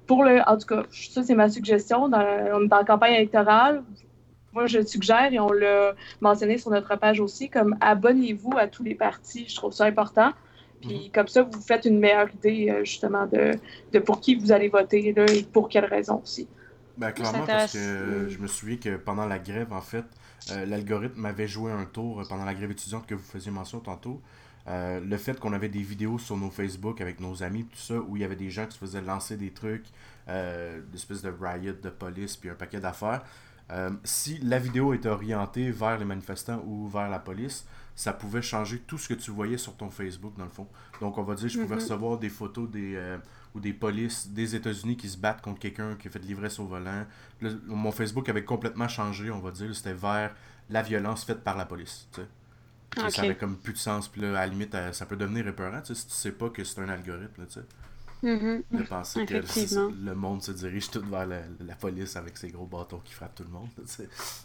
pour le, en tout cas, ça c'est ma suggestion dans, dans la campagne électorale. Moi, je suggère, et on l'a mentionné sur notre page aussi, comme abonnez-vous à tous les partis. Je trouve ça important. Puis mhm. comme ça, vous faites une meilleure idée euh, justement de, de pour qui vous allez voter là, et pour quelles raisons aussi. Ben, clairement, parce que je me souviens que pendant la grève, en fait, euh, l'algorithme m'avait joué un tour pendant la grève étudiante que vous faisiez mention tantôt. Euh, le fait qu'on avait des vidéos sur nos Facebook avec nos amis, tout ça, où il y avait des gens qui se faisaient lancer des trucs, euh, des espèces de riot de police, puis un paquet d'affaires. Euh, si la vidéo était orientée vers les manifestants ou vers la police, ça pouvait changer tout ce que tu voyais sur ton Facebook, dans le fond. Donc, on va dire, je pouvais mm-hmm. recevoir des photos des, ou des polices des États-Unis qui se battent contre quelqu'un qui a fait de l'ivresse au volant. mon Facebook avait complètement changé, on va dire. C'était vers la violence faite par la police. Ça avait comme plus de sens. Puis là, à la limite, euh, ça peut devenir épeurant si tu sais pas que c'est un algorithme. tu sais. Mm-hmm. De penser que le, monde se dirige tout vers la, police avec ses gros bâtons qui frappent tout le monde.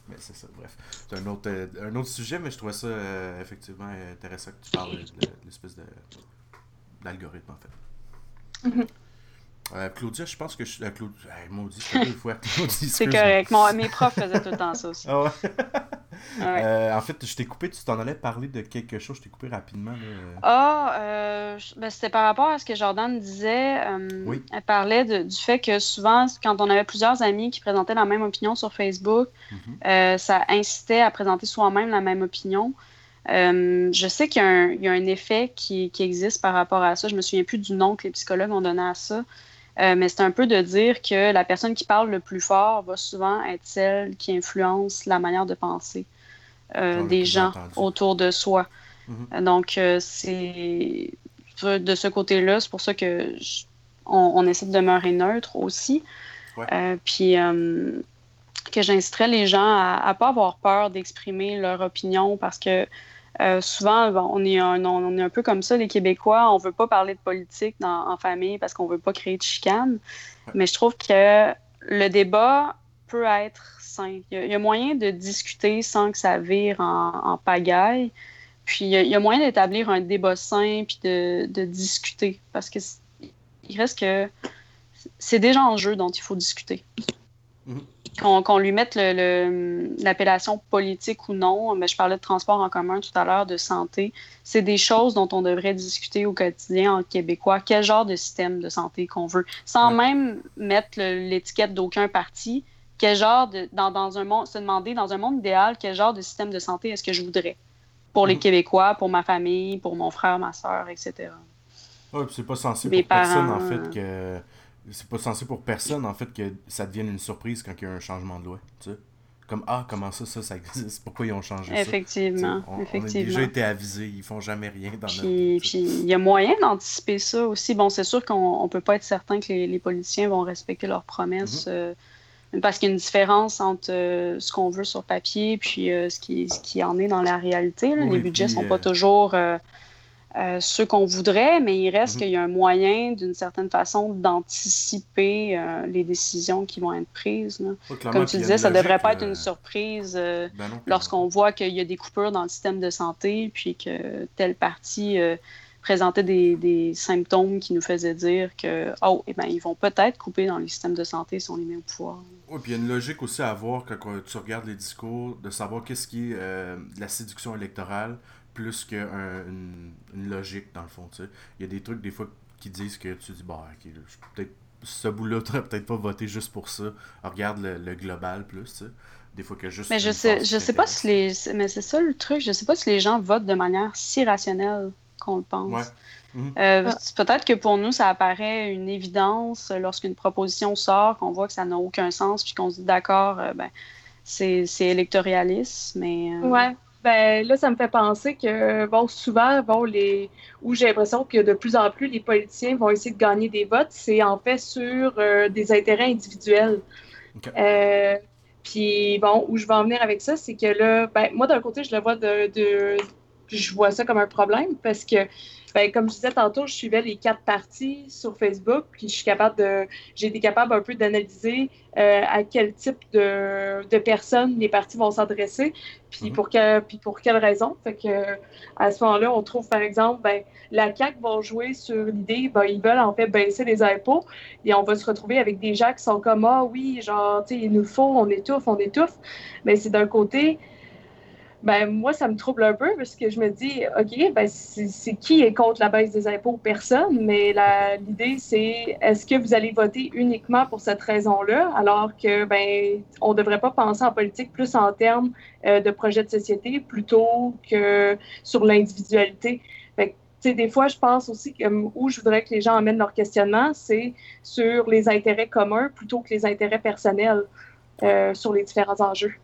Mais c'est ça, bref. C'est un autre, euh, un autre sujet, mais je trouvais ça euh, effectivement intéressant que tu parles de, l'espèce de, d'algorithme en fait. Mhm. Euh, Claudia, je pense que je suis. Euh, Claudia, maudit, c'est correct. Mon, mes profs faisaient tout le temps ça aussi. Ah ouais? Euh, en fait, je t'ai coupé, tu t'en allais parler de quelque chose, je t'ai coupé rapidement. Ah, ben, c'était par rapport à ce que Jordan disait. oui. Elle parlait du fait que souvent, quand on avait plusieurs amis qui présentaient la même opinion sur Facebook, mhm. ça incitait à présenter soi-même la même opinion. Euh, je sais qu'il y, a un effet qui, existe par rapport à ça. Je me souviens plus du nom que les psychologues ont donné à ça. Euh, mais c'est un peu de dire que la personne qui parle le plus fort va souvent être celle qui influence la manière de penser euh, des gens autour de soi. Mm-hmm. Donc, c'est de ce côté-là, c'est pour ça que on, essaie de demeurer neutre aussi. puis que j'inciterais les gens à ne pas avoir peur d'exprimer leur opinion parce que euh, souvent, on, est un, on, est un peu comme ça, les Québécois. On veut pas parler de politique en famille parce qu'on veut pas créer de chicane. Mais je trouve que le débat peut être sain. Il y, a, moyen de discuter sans que ça vire en, pagaille. Puis il y, a, moyen d'établir un débat sain puis de, discuter. Parce que il reste que c'est déjà en jeu dont il faut discuter. Mm-hmm qu'on lui mette l'appellation politique ou non, mais je parlais de transport en commun tout à l'heure, de santé, c'est des choses dont on devrait discuter au quotidien en québécois. Quel genre de système de santé qu'on veut, sans même mettre l'étiquette d'aucun parti. Quel genre de, dans, un monde, se demander dans un monde idéal, quel genre de système de santé est-ce que je voudrais? Pour les mm-hmm. Québécois, pour ma famille, pour mon frère, ma soeur, etc. Oui, c'est pas censé pour personne, en fait, que c'est pas censé pour personne, en fait, que ça devienne une surprise quand il y a un changement de loi. Tu sais? Comme, ah, comment ça, ça, ça existe? Pourquoi ils ont changé effectivement, ça? On, effectivement. a déjà été avisés, ils font jamais rien dans puis, Puis il y a moyen d'anticiper ça aussi. Bon, c'est sûr qu'on ne peut pas être certain que les, politiciens vont respecter leurs promesses. Mm-hmm. Euh, parce qu'il y a une différence entre euh, ce qu'on veut sur papier puis euh, ce, qui, ce qui en est dans la réalité. les budgets ne sont pas toujours euh, ce qu'on voudrait, mais il reste mhm. qu'il y a un moyen, d'une certaine façon, d'anticiper euh, les décisions qui vont être prises. Comme tu disais, ça ne devrait pas être une euh, surprise ben lorsqu'on voit qu'il y a des coupures dans le système de santé, puis que telle partie présentait des, symptômes qui nous faisaient dire que, oh, eh ben, ils vont peut-être couper dans le système de santé si on les met au pouvoir. Oui, puis il y a une logique aussi à avoir quand tu regardes les discours, de savoir qu'est-ce qui est de la séduction électorale, plus qu'une une logique, dans le fond. Il y a des trucs, des fois, qui disent que tu dis, bah, peut-être ce bout-là, tu peut-être pas voté juste pour ça. regarde le, global plus, tu sais. Des fois que juste. Mais je sais, je sais pas si les. Mais c'est ça le truc, je sais pas si les gens votent de manière si rationnelle qu'on le pense. Mhm. Euh, peut-être que pour nous, ça apparaît une évidence lorsqu'une proposition sort, qu'on voit que ça n'a aucun sens, puis qu'on se dit d'accord, euh, ben, c'est électoraliste, mais. Euh, ouais. Ben, là, ça me fait penser que, bon, souvent, bon, les, où j'ai l'impression que de plus en plus les politiciens vont essayer de gagner des votes, c'est en fait sur euh, des intérêts individuels. Euh, puis, bon, où je vais en venir avec ça, c'est que là, ben, moi, d'un côté, je le vois de, je vois ça comme un problème parce que ben, comme je disais tantôt, je suivais les quatre parties sur Facebook, puis je suis capable de, j'ai été capable un peu d'analyser euh, à quel type de, de, personnes les partis vont s'adresser, puis, mhm. pour que, puis pour quelles raisons. Fait que, à ce moment-là, on trouve, par exemple, ben, la CAQ va jouer sur l'idée, ben, ils veulent en fait baisser les impôts, et on va se retrouver avec des gens qui sont comme, ah oui, genre, tu sais, il nous faut, on étouffe, on étouffe. Mais c'est d'un côté, ben moi, ça me trouble un peu parce que je me dis, OK, ben c'est qui est contre la baisse des impôts? Personne. Mais l'idée, c'est est-ce que vous allez voter uniquement pour cette raison-là, alors que ben on ne devrait pas penser en politique plus en termes euh, de projet de société plutôt que sur l'individualité. des fois, je pense aussi que où je voudrais que les gens amènent leur questionnement, c'est sur les intérêts communs plutôt que les intérêts personnels euh, sur les différents enjeux.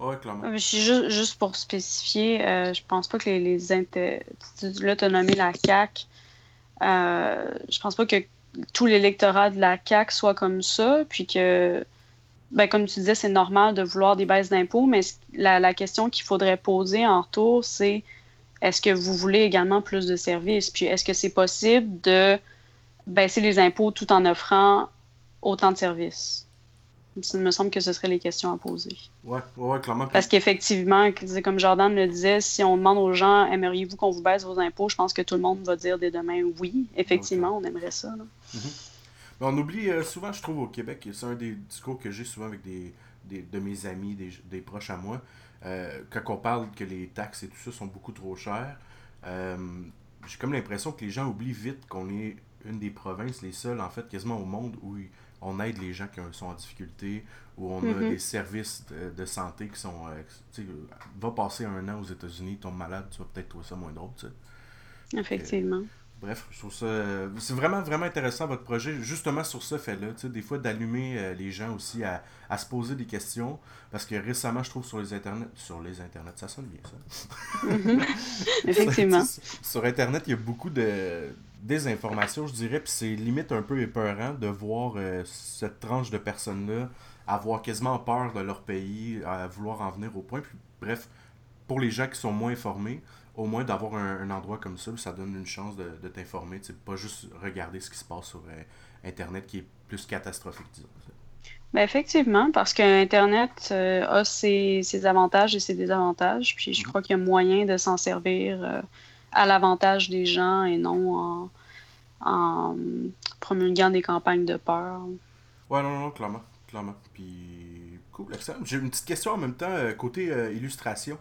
Oui, clairement. Juste, juste pour spécifier, euh, je pense pas que les, les Là, tu nommé la CAQ. Euh, je pense pas que tout l'électorat de la CAQ soit comme ça, puis que, ben, comme tu disais, c'est normal de vouloir des baisses d'impôts, mais la, la question qu'il faudrait poser en retour, c'est est-ce que vous voulez également plus de services? Puis est-ce que c'est possible de baisser les impôts tout en offrant autant de services? Il me semble que ce seraient les questions à poser. Oui, ouais, clairement. Parce qu'effectivement, comme Jordan le disait, si on demande aux gens aimeriez-vous qu'on vous baisse vos impôts, je pense que tout le monde va dire dès demain oui. Effectivement, on aimerait ça. Mm-hmm. on oublie euh, souvent, je trouve, au Québec, c'est un des discours que j'ai souvent avec des, de mes amis, des, proches à moi, euh, quand on parle que les taxes et tout ça sont beaucoup trop chères. Euh, j'ai comme l'impression que les gens oublient vite qu'on est une des provinces, les seules en fait quasiment au monde où on aide les gens qui sont en difficulté, où on a mm-hmm. des services de, santé qui sont. Euh, va passer un an aux États-Unis, tombe malade, tu vas peut-être trouver ça moins drôle. Effectivement. bref, je trouve ça. c'est vraiment, vraiment intéressant votre projet, justement sur ce fait-là, tu sais, des fois d'allumer euh, les gens aussi à, à, se poser des questions, parce que récemment, je trouve sur les internets. Sur les internets, ça sonne bien, ça. Mm-hmm. Effectivement. sur Internet, il y a beaucoup de désinformation, je dirais, puis c'est limite un peu épeurant de voir euh, cette tranche de personnes-là avoir quasiment peur de leur pays, à vouloir en venir au point. Puis, bref, pour les gens qui sont moins informés, au moins d'avoir un, endroit comme ça, ça donne une chance de, de t'informer, pas juste regarder ce qui se passe sur euh, Internet qui est plus catastrophique, disons. Ben effectivement, parce que Internet euh, a ses, ses, avantages et ses désavantages, puis je mm-hmm. crois qu'il y a moyen de s'en servir à l'avantage des gens et non en, en promulguant des campagnes de peur. Ouais, non, non, clairement. clairement. Puis, cool, excellent. J'ai une petite question en même temps, euh, côté euh, illustration.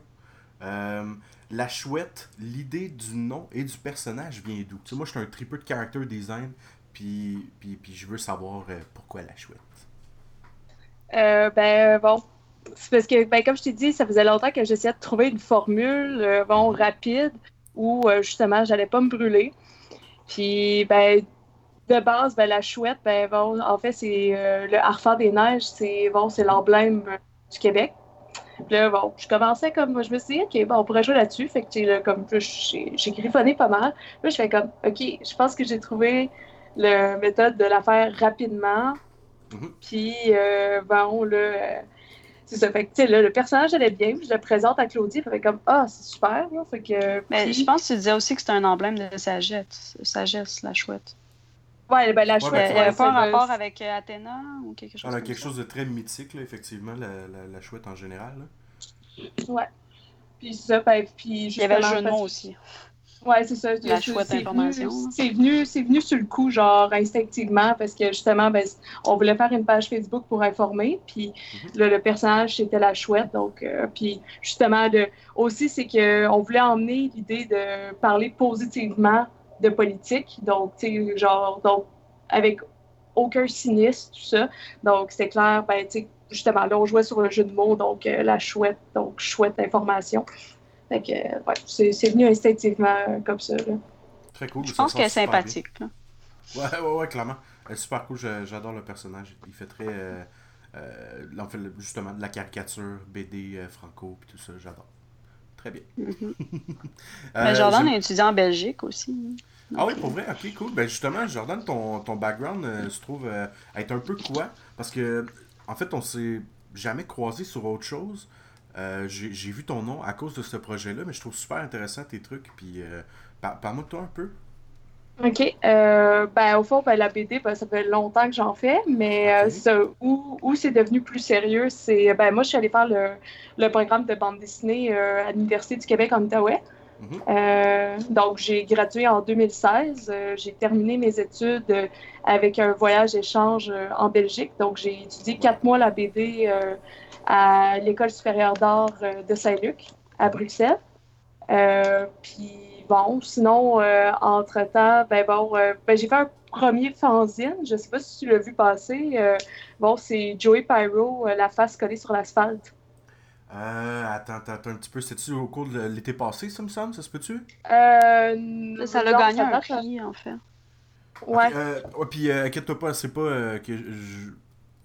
Euh, la chouette, l'idée du nom et du personnage vient d'où? Tu sais, moi, je suis un tripeux de character design, puis, puis, puis je veux savoir pourquoi la chouette? ben, bon, c'est parce que, ben, comme je t'ai dit, ça faisait longtemps que j'essayais de trouver une formule, bon, rapide, où euh, justement, j'allais pas me brûler. Puis, ben, de base, ben, la chouette, ben, bon, en fait, c'est euh, le harfang des neiges, c'est bon, c'est l'emblème du Québec. Puis là, bon, je commençais comme, je me suis dit, OK, bon, on pourrait jouer là-dessus. Fait que, là, comme, j'ai griffonné pas mal. Là, je fais comme, OK, je pense que j'ai trouvé la méthode de la faire rapidement. Mm-hmm. Puis, euh, bon, là, c'est ça. Fait que, là, le personnage allait bien, je le présente à Claudie, fait comme Ah, c'est super. fait que, Mais je pense que tu disais aussi que c'était un emblème de sagesse, sagesse la chouette. Ouais, ben la chouette. il n'y avait pas un rapport avec euh, Athéna ou quelque chose a quelque chose de très mythique, là, effectivement, la, la, la, chouette en général. Là. Ouais. Puis ça, ben, puis Il y avait le jeu de mots aussi. Ouais, c'est ça. La chouette information. C'est venu, c'est venu sur le coup, genre instinctivement, parce que justement, ben, on voulait faire une page Facebook pour informer, puis mhm. le personnage c'était la chouette, donc euh, puis justement, de, aussi c'est que on voulait emmener l'idée de parler positivement de politique, donc tu sais, genre donc avec aucun cynisme, tout ça, donc c'est clair, ben tu sais, justement là on jouait sur le jeu de mots, donc euh, la chouette, donc chouette information. Fait que, ouais, c'est venu instinctivement comme ça. Là. Très cool. Je pense qu'elle est sympathique. Là. Ouais, ouais, ouais, clairement. Elle est super cool. J'adore le personnage. Il fait très. Euh, euh, en fait, justement, de la caricature, BD, euh, Franco, puis tout ça. J'adore. Très bien. Mm-hmm. Mais Jordan est étudiant en Belgique aussi. ah oui, pour vrai, ok, cool. Ben justement, Jordan, ton, ton background se trouve être un peu quoi? Parce que, en fait, on s'est jamais croisé sur autre chose. Euh, j'ai vu ton nom à cause de ce projet-là, mais je trouve super intéressant tes trucs. Puis, euh, Parle-moi de toi un peu. OK. Euh, ben, au fond, ben, la BD, ben, ça fait longtemps que j'en fais, mais euh, où, où c'est devenu plus sérieux, c'est. Ben, moi, je suis allée faire le, le programme de bande dessinée à l'Université du Québec en Outaouais. Mhm. donc, j'ai gradué en 2016. j'ai terminé mes études avec un voyage échange en Belgique. Donc, j'ai étudié quatre mois la BD à l'École supérieure d'art de Saint-Luc, à Bruxelles. puis, bon, sinon, euh, entre-temps, ben bon, euh, ben, j'ai fait un premier fanzine. Je sais pas si tu l'as vu passer. Euh, bon, c'est Joey Pyro, La face collée sur l'asphalte. Euh, attends, attends, un petit peu. C'était-tu au cours de l'été passé, ça me semble? Ça se peut-tu? Euh, ça l'a gagné un prix, en fait. Ouais. ouais, puis inquiète-toi pas, c'est pas que je,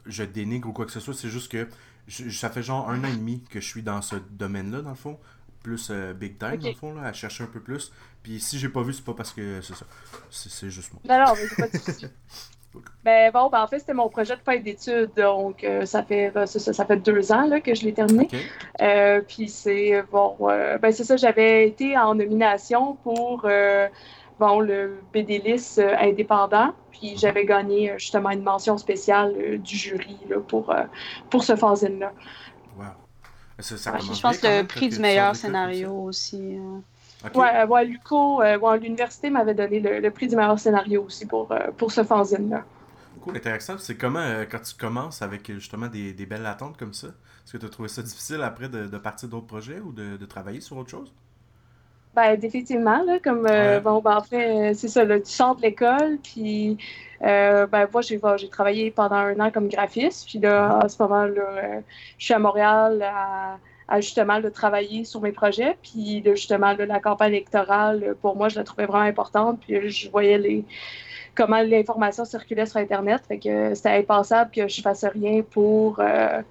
je, dénigre ou quoi que ce soit, c'est juste que ça fait genre un an et demi que je suis dans ce domaine-là, dans le fond plus euh, big time, dans le fond, là, à chercher un peu plus. Puis si j'ai pas vu, c'est pas parce que c'est ça. C'est juste moi. Non, non, mais c'est pas de Ben bon, ben en fait, c'était mon projet de fin d'études, donc euh, ça, fait, ben, ça, ça, fait deux ans là, que je l'ai terminé. Euh, puis c'est bon, ben c'est ça, j'avais été en nomination pour bon, le BDLIS indépendant, puis j'avais gagné justement une mention spéciale du jury là, pour, pour ce fanzine-là. Wow je pense que le prix du meilleur scénario aussi. Euh. Ouais, ouais, Luco, euh, l'université m'avait donné le, prix du meilleur scénario aussi pour, euh, pour ce fanzine-là. Cool, intéressant. C'est comment, quand tu commences avec justement des, des belles attentes comme ça, est-ce que tu as trouvé ça difficile après de, de partir d'autres projets ou de, de, travailler sur autre chose? Ben, définitivement, là, comme, bon, ben, en fait, c'est ça, là, tu sors de l'école, puis euh, ben, moi, j'ai, j'ai travaillé pendant un an comme graphiste. Puis là, à ce moment, là, euh, je suis à Montréal à, justement de travailler sur mes projets. Puis justement, la campagne électorale, pour moi, je la trouvais vraiment importante. Puis je voyais les comment l'information circulait sur Internet. Fait que c'était impensable que je fasse rien pour, euh,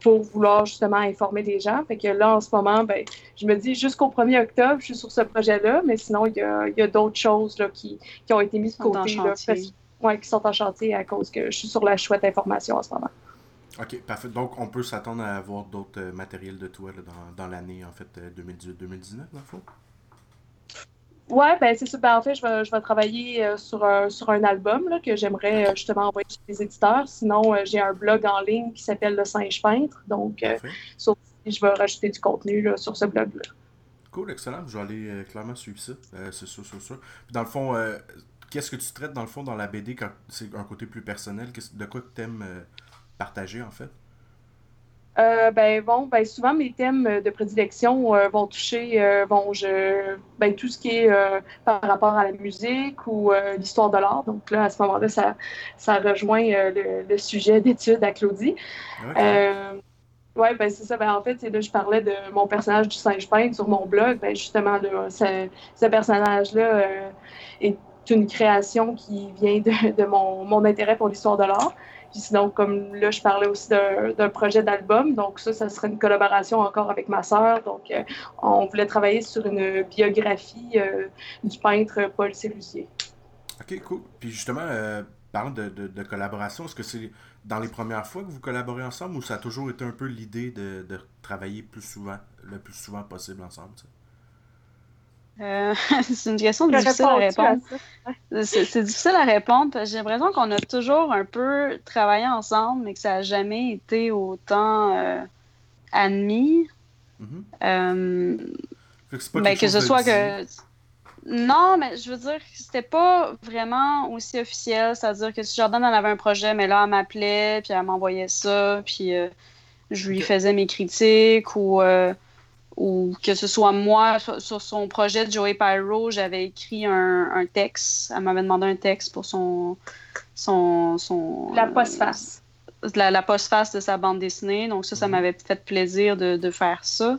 pour vouloir justement informer des gens. Fait que là, en ce moment, ben, je me dis jusqu'au 1er octobre, je suis sur ce projet-là, mais sinon, il y a, y a d'autres choses là, qui, qui, ont été mises de côté. Là, ouais, qui sont en chantier à cause que je suis sur la chouette information en ce moment. OK, parfait. Donc, on peut s'attendre à avoir d'autres euh, matériels de toi dans, dans l'année, en fait, 2018-2019, euh, dans le fond? Ouais, ben c'est ça. Ben, en fait, je vais, je vais travailler euh, sur, un, sur un album là, que j'aimerais justement envoyer chez les éditeurs. Sinon, j'ai un blog en ligne qui s'appelle Le Singe Peintre. Donc, je vais rajouter du contenu là, sur ce blog-là. Cool, excellent. Je vais aller clairement suivre ça. c'est sûr, c'est sûr. Puis dans le fond, qu'est-ce que tu traites dans le fond dans la BD quand c'est un côté plus personnel? De quoi tu aimes euh, partager en fait? Euh, ben bon, ben souvent mes thèmes de prédilection euh, vont toucher bon, je, ben, tout ce qui est par rapport à la musique ou l'histoire de l'art. Donc là, à ce moment-là, ça, ça rejoint le, sujet d'étude à Claudie. oui, ben c'est ça. Ben, en fait, là, je parlais de mon personnage du singe peintre sur mon blog. Ben, justement, là, ce, ce personnage-là est une création qui vient de, mon, mon, intérêt pour l'histoire de l'art. Puis sinon, comme là, je parlais aussi d'un projet d'album. Donc ça, ça serait une collaboration encore avec ma sœur. Donc euh, on voulait travailler sur une biographie euh, du peintre Paul Sélusier. OK, cool. Puis justement, euh, parlant de, collaboration, est-ce que c'est dans les premières fois que vous collaborez ensemble ou ça a toujours été un peu l'idée de, de, travailler plus souvent, le plus souvent possible ensemble? Euh, c'est une question difficile à répondre. C'est difficile à répondre parce que j'ai l'impression qu'on a toujours un peu travaillé ensemble, mais que ça n'a jamais été autant euh, admis. Euh, ben, que, ce soit que. Non, mais je veux dire que c'était pas vraiment aussi officiel. C'est-à-dire que si Jordan en avait un projet, mais là, elle m'appelait, puis elle m'envoyait ça, puis je lui faisais mes critiques ou ou que ce soit moi, sur son projet de Joey Pyro, j'avais écrit un, texte. Elle m'avait demandé un texte pour son. son, son la postface. La, la postface de sa bande dessinée. Donc, ça, ça mhm. m'avait fait plaisir de, de faire ça.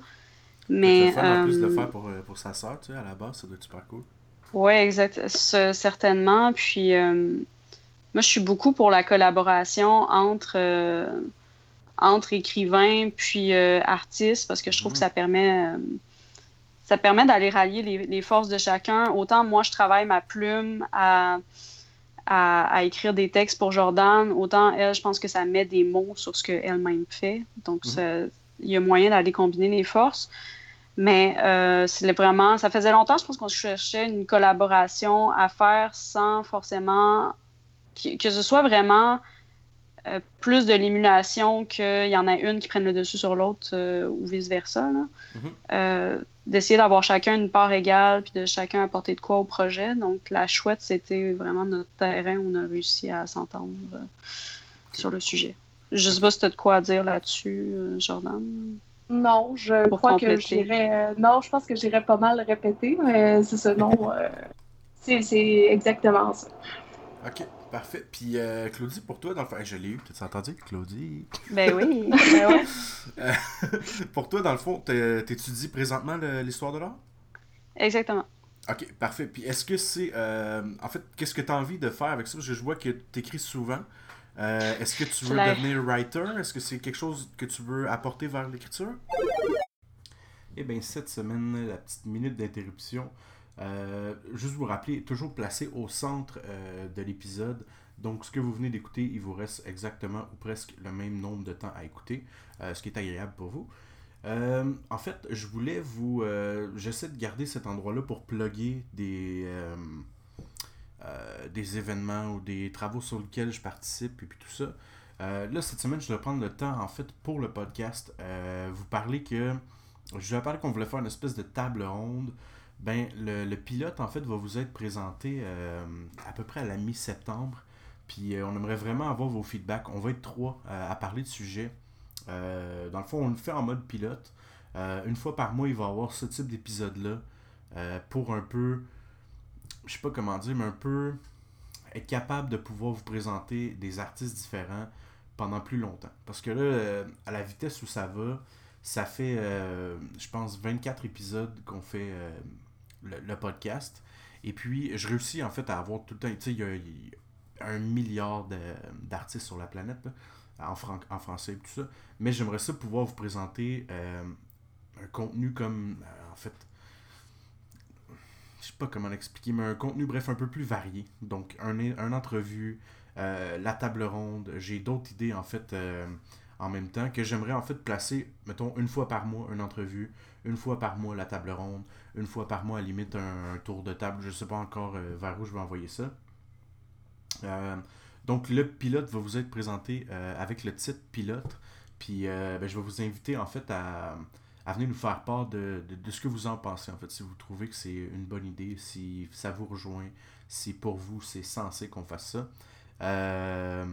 Mais. en plus de le faire pour, euh, pour sa soeur, tu sais, à la base, ça doit être super cool. Oui, exact. certainement. Puis, euh, moi, je suis beaucoup pour la collaboration entre. Entre écrivains puis euh, artistes parce que je trouve que ça mhm. permet euh, ça permet d'aller rallier les, forces de chacun. Autant moi je travaille ma plume à, à, écrire des textes pour Jordan, autant elle je pense que ça met des mots sur ce qu'elle-même fait. Donc mhm. il y a moyen d'aller combiner les forces. Mais euh, c'est vraiment, ça faisait longtemps, je pense qu'on cherchait une collaboration à faire sans forcément que, ce soit vraiment euh, plus de l'émulation qu'il y en a une qui prenne le dessus sur l'autre euh, ou vice-versa. Mm-hmm. D'essayer d'avoir chacun une part égale puis de chacun apporter de quoi au projet. Donc la chouette, c'était vraiment notre terrain où on a réussi à s'entendre sur le sujet. Je sais pas si tu as de quoi dire là-dessus, Jordan. Non, je crois que j'irais. Euh, non, je pense que j'irais pas mal répéter, mais c'est ça, non. Euh, c'est exactement ça. Ok, parfait. Puis euh, Claudie, pour toi, dans le fond, je l'ai eu, tu entendu, Claudie Ben oui, ben ouais. pour toi, dans le fond, t'étudies présentement l'histoire de l'art? Exactement. Ok, parfait. Puis est-ce que c'est. en fait, qu'est-ce que tu as envie de faire avec ça? Parce que je vois que tu écris souvent. Euh, est-ce que tu veux devenir writer? Est-ce que c'est quelque chose que tu veux apporter vers l'écriture? Eh bien, cette semaine, la petite minute d'interruption. Euh, juste vous rappeler, toujours placé au centre euh, de l'épisode. Donc, ce que vous venez d'écouter, il vous reste exactement ou presque le même nombre de temps à écouter, ce qui est agréable pour vous. en fait, je voulais vous. J'essaie de garder cet endroit-là pour plugger des euh, des événements ou des travaux sur lesquels je participe et puis tout ça. Euh, là, cette semaine, je dois prendre le temps, en fait, pour le podcast, euh, vous parler que. Je vais parler qu'on voulait faire une espèce de table ronde. Ben, le, pilote, en fait, va vous être présenté à peu près à la mi-septembre. Puis on aimerait vraiment avoir vos feedbacks. On va être trois à parler de sujet. dans le fond, on le fait en mode pilote. une fois par mois, il va y avoir ce type d'épisode-là pour un peu je sais pas comment dire, mais un peu être capable de pouvoir vous présenter des artistes différents pendant plus longtemps. Parce que là, euh, à la vitesse où ça va, ça fait, euh, je pense, 24 épisodes qu'on fait euh, le, podcast. Et puis, je réussis en fait à avoir tout le temps, tu sais, il y, a un milliard d'artistes sur la planète, en, en français et tout ça. Mais j'aimerais ça pouvoir vous présenter un contenu comme, en fait, je sais pas comment l'expliquer, mais un contenu, bref, un peu plus varié. Donc, un, un entrevue, euh, la table ronde, j'ai d'autres idées, en fait, euh, en même temps, que j'aimerais, en fait, placer, mettons, une fois par mois, une entrevue, une fois par mois, la table ronde, une fois par mois, à limite, un, tour de table. Je sais pas encore euh, vers où je vais envoyer ça. donc, le pilote va vous être présenté avec le titre pilote. Puis, ben, je vais vous inviter, en fait, à venir nous faire part de, ce que vous en pensez, en fait, si vous trouvez que c'est une bonne idée, si ça vous rejoint, si pour vous c'est censé qu'on fasse ça. Euh,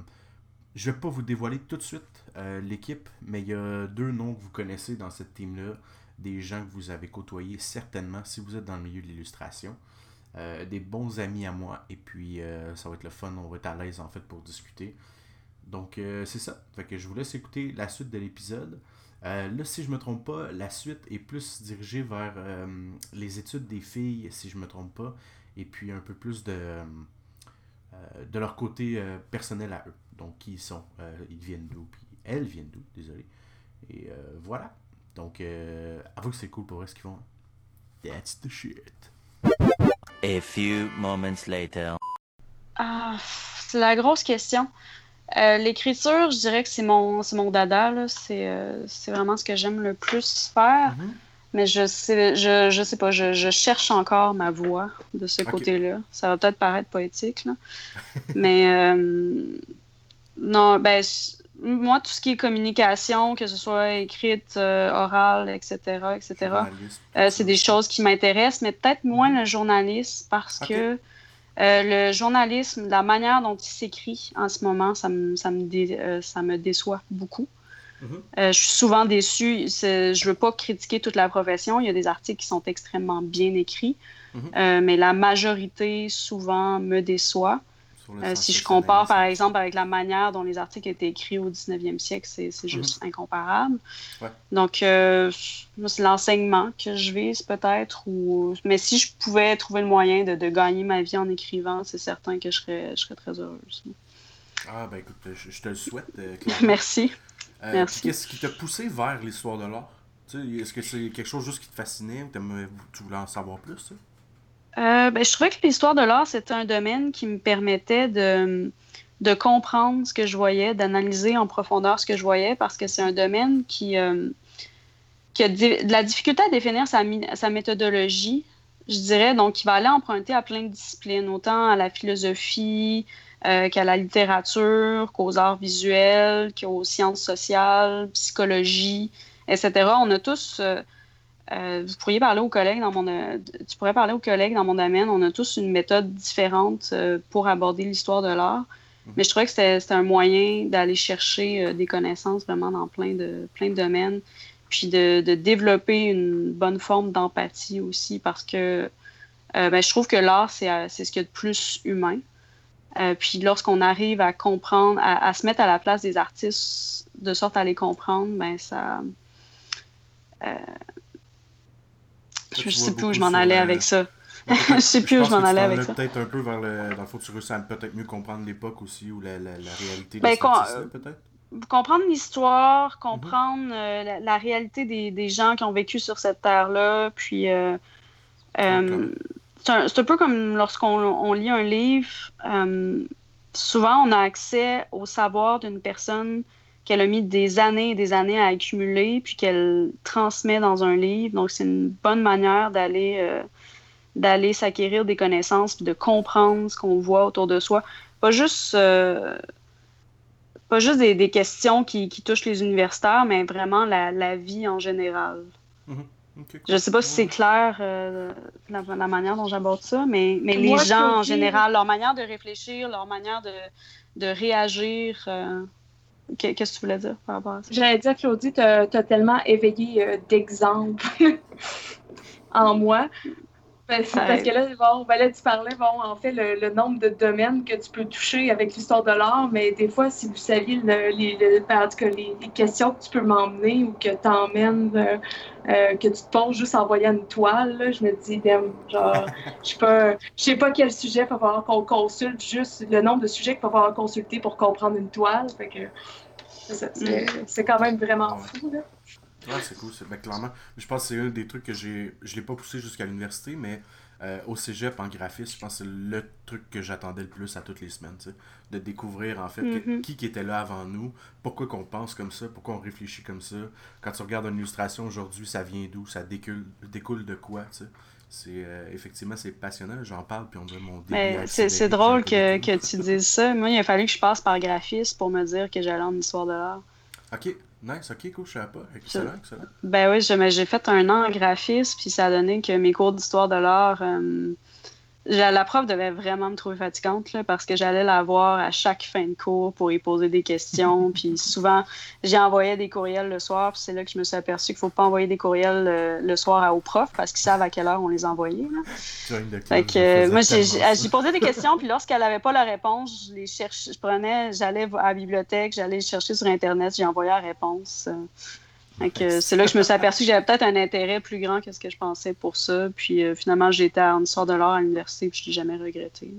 je vais pas vous dévoiler tout de suite euh, l'équipe, mais il y a deux noms que vous connaissez dans cette team-là, des gens que vous avez côtoyés certainement si vous êtes dans le milieu de l'illustration. Euh, des bons amis à moi, et puis ça va être le fun, on va être à l'aise en fait pour discuter. Donc c'est ça. Fait que je vous laisse écouter la suite de l'épisode. Euh, là, si je me trompe pas, la suite est plus dirigée vers euh, les études des filles, si je me trompe pas, et puis un peu plus de, euh, de leur côté personnel à eux. Donc, qui ils sont, ils viennent d'où, puis elles viennent d'où, désolé. Et voilà. Donc, avoue que c'est cool pour eux ce qu'ils font. That's the shit. A few moments later. Ah, c'est la grosse question. Euh, l'écriture, je dirais que c'est mon, mon dada. Euh, c'est, vraiment ce que j'aime le plus faire. Mhm. Mais je sais, je, je sais pas, je, cherche encore ma voix de ce côté-là. Ça va peut-être paraître poétique, là. mais euh, non, ben, moi, tout ce qui est communication, que ce soit écrite, orale, etc., etc., c'est des choses qui m'intéressent, mais peut-être moins le journalisme parce que euh, le journalisme, la manière dont il s'écrit en ce moment, ça me, ça me, euh, ça me déçoit beaucoup. Mhm. Euh, je suis souvent déçue. Je ne veux pas critiquer toute la profession. Il y a des articles qui sont extrêmement bien écrits, mhm. mais la majorité, souvent, me déçoit. Euh, si je compare, par exemple, avec la manière dont les articles étaient écrits au 19e siècle, c'est juste mhm. incomparable. Donc, euh, c'est l'enseignement que je vise peut-être. Ou... Mais si je pouvais trouver le moyen de, de gagner ma vie en écrivant, c'est certain que je serais, je serais très heureuse. Ah, ben écoute, je, te le souhaite. Euh, Merci. Merci. Qu'est-ce qui t'a poussé vers l'histoire de l'art? Est-ce que c'est quelque chose juste qui te fascinait ou tu voulais en savoir plus? Euh, ben, je trouvais que l'histoire de l'art, c'était un domaine qui me permettait de, comprendre ce que je voyais, d'analyser en profondeur ce que je voyais, parce que c'est un domaine qui, euh, qui a de la difficulté à définir sa, sa méthodologie, je dirais. Donc, il va aller emprunter à plein de disciplines, autant à la philosophie euh, qu'à la littérature, qu'aux arts visuels, qu'aux sciences sociales, psychologie, etc. On a tous... euh, vous pourriez parler aux collègues dans mon tu pourrais parler aux collègues dans mon domaine. On a tous une méthode différente pour aborder l'histoire de l'art. Mhm. Mais je trouvais que c'était un moyen d'aller chercher des connaissances vraiment dans plein de, plein de domaines puis de, développer une bonne forme d'empathie aussi, parce que euh, ben, je trouve que l'art, c'est, euh, ce qu'il y a de plus humain. Euh, puis lorsqu'on arrive à comprendre, à, se mettre à la place des artistes de sorte à les comprendre, ben ça. je sais plus où je m'en allais avec ça. je sais plus où je m'en allais avec ça. Peut-être un peu vers le. Dans le fond, tu ressens peut-être mieux comprendre l'époque aussi ou la, la, réalité ben, des peut-être? comprendre l'histoire, mhm. comprendre euh, la, réalité des, des, gens qui ont vécu sur cette terre-là. Puis, euh, euh, c'est un, peu comme lorsqu'on lit un livre. souvent, on a accès au savoir d'une personne qu'elle a mis des années et des années à accumuler, puis qu'elle transmet dans un livre. Donc, c'est une bonne manière d'aller d'aller s'acquérir des connaissances, puis de comprendre ce qu'on voit autour de soi. Pas juste pas juste des, questions qui, touchent les universitaires, mais vraiment la, vie en général. Mhm. Je ne sais pas si c'est clair euh, la, manière dont j'aborde ça, mais, mais les gens en général, leur manière de réfléchir, leur manière de, réagir. Euh, qu'est-ce que tu voulais dire par rapport à ça? J'allais dire, Claudie, tu as, tellement éveillé euh, d'exemples en moi parce, que là, bon, ben là, tu parlais, bon, en fait, le, nombre de domaines que tu peux toucher avec l'histoire de l'art, mais des fois, si vous saviez le, les, les, les, questions que tu peux m'emmener ou que tu emmènes, euh, euh, que tu te poses juste en voyant une toile, je me dis, genre, je sais pas, je sais pas quel sujet il va falloir qu'on consulte, juste le nombre de sujets qu'il va falloir consulter pour comprendre une toile. Fait que c'est quand même vraiment fou, là. Ouais, c'est cool. Ben, clairement, je pense que c'est un des trucs que j'ai. Je l'ai pas poussé jusqu'à l'université, mais euh, au cégep en graphisme, je pense que c'est le truc que j'attendais le plus à toutes les semaines. De découvrir en fait mm-hmm. qui, qui était là avant nous, pourquoi qu'on pense comme ça, pourquoi on réfléchit comme ça. Quand tu regardes une illustration aujourd'hui, ça vient d'où, ça découle, découle de quoi. sais c'est euh, effectivement c'est passionnant j'en parle puis on dirait mon c'est drôle que, que tu dises ça moi il a fallu que je passe par graphisme pour me dire que j'allais en histoire de l'art ok Nice, ok, cool, je savais pas. Excellent, excellent. Ben oui, j'ai fait un an en graphisme, puis ça a donné que mes cours d'histoire de l'art, euh, la prof devait vraiment me trouver fatigante là, parce que j'allais la voir à chaque fin de cours pour y poser des questions. puis souvent, j'ai envoyé des courriels le soir. Puis c'est là que je me suis aperçu qu'il ne faut pas envoyer des courriels euh, le, soir aux profs parce qu'ils savent à quelle heure on les envoyait. Fait que, euh, moi, j'ai posé des questions. Puis lorsqu'elle n'avait pas la réponse, je les cherchais. Je prenais, j'allais à la bibliothèque, j'allais chercher sur Internet, j'ai envoyé la réponse. Euh, c'est là que je me suis aperçu que j'avais peut-être un intérêt plus grand que ce que je pensais pour ça. Puis euh, finalement, j'étais en histoire de l'art à l'université, puis je l'ai jamais regretté.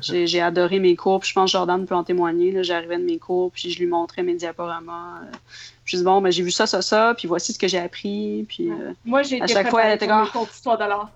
J'ai adoré mes cours, puis je pense que Jordan peut en témoigner. J'arrivais de mes cours, puis je lui montrais mes diaporamas. Euh, je dis bon, ben, j'ai vu ça, ça, ça, puis voici ce que j'ai appris. Puis, euh, Moi, j'ai à chaque fois, elle était comme... d'histoire de l'art.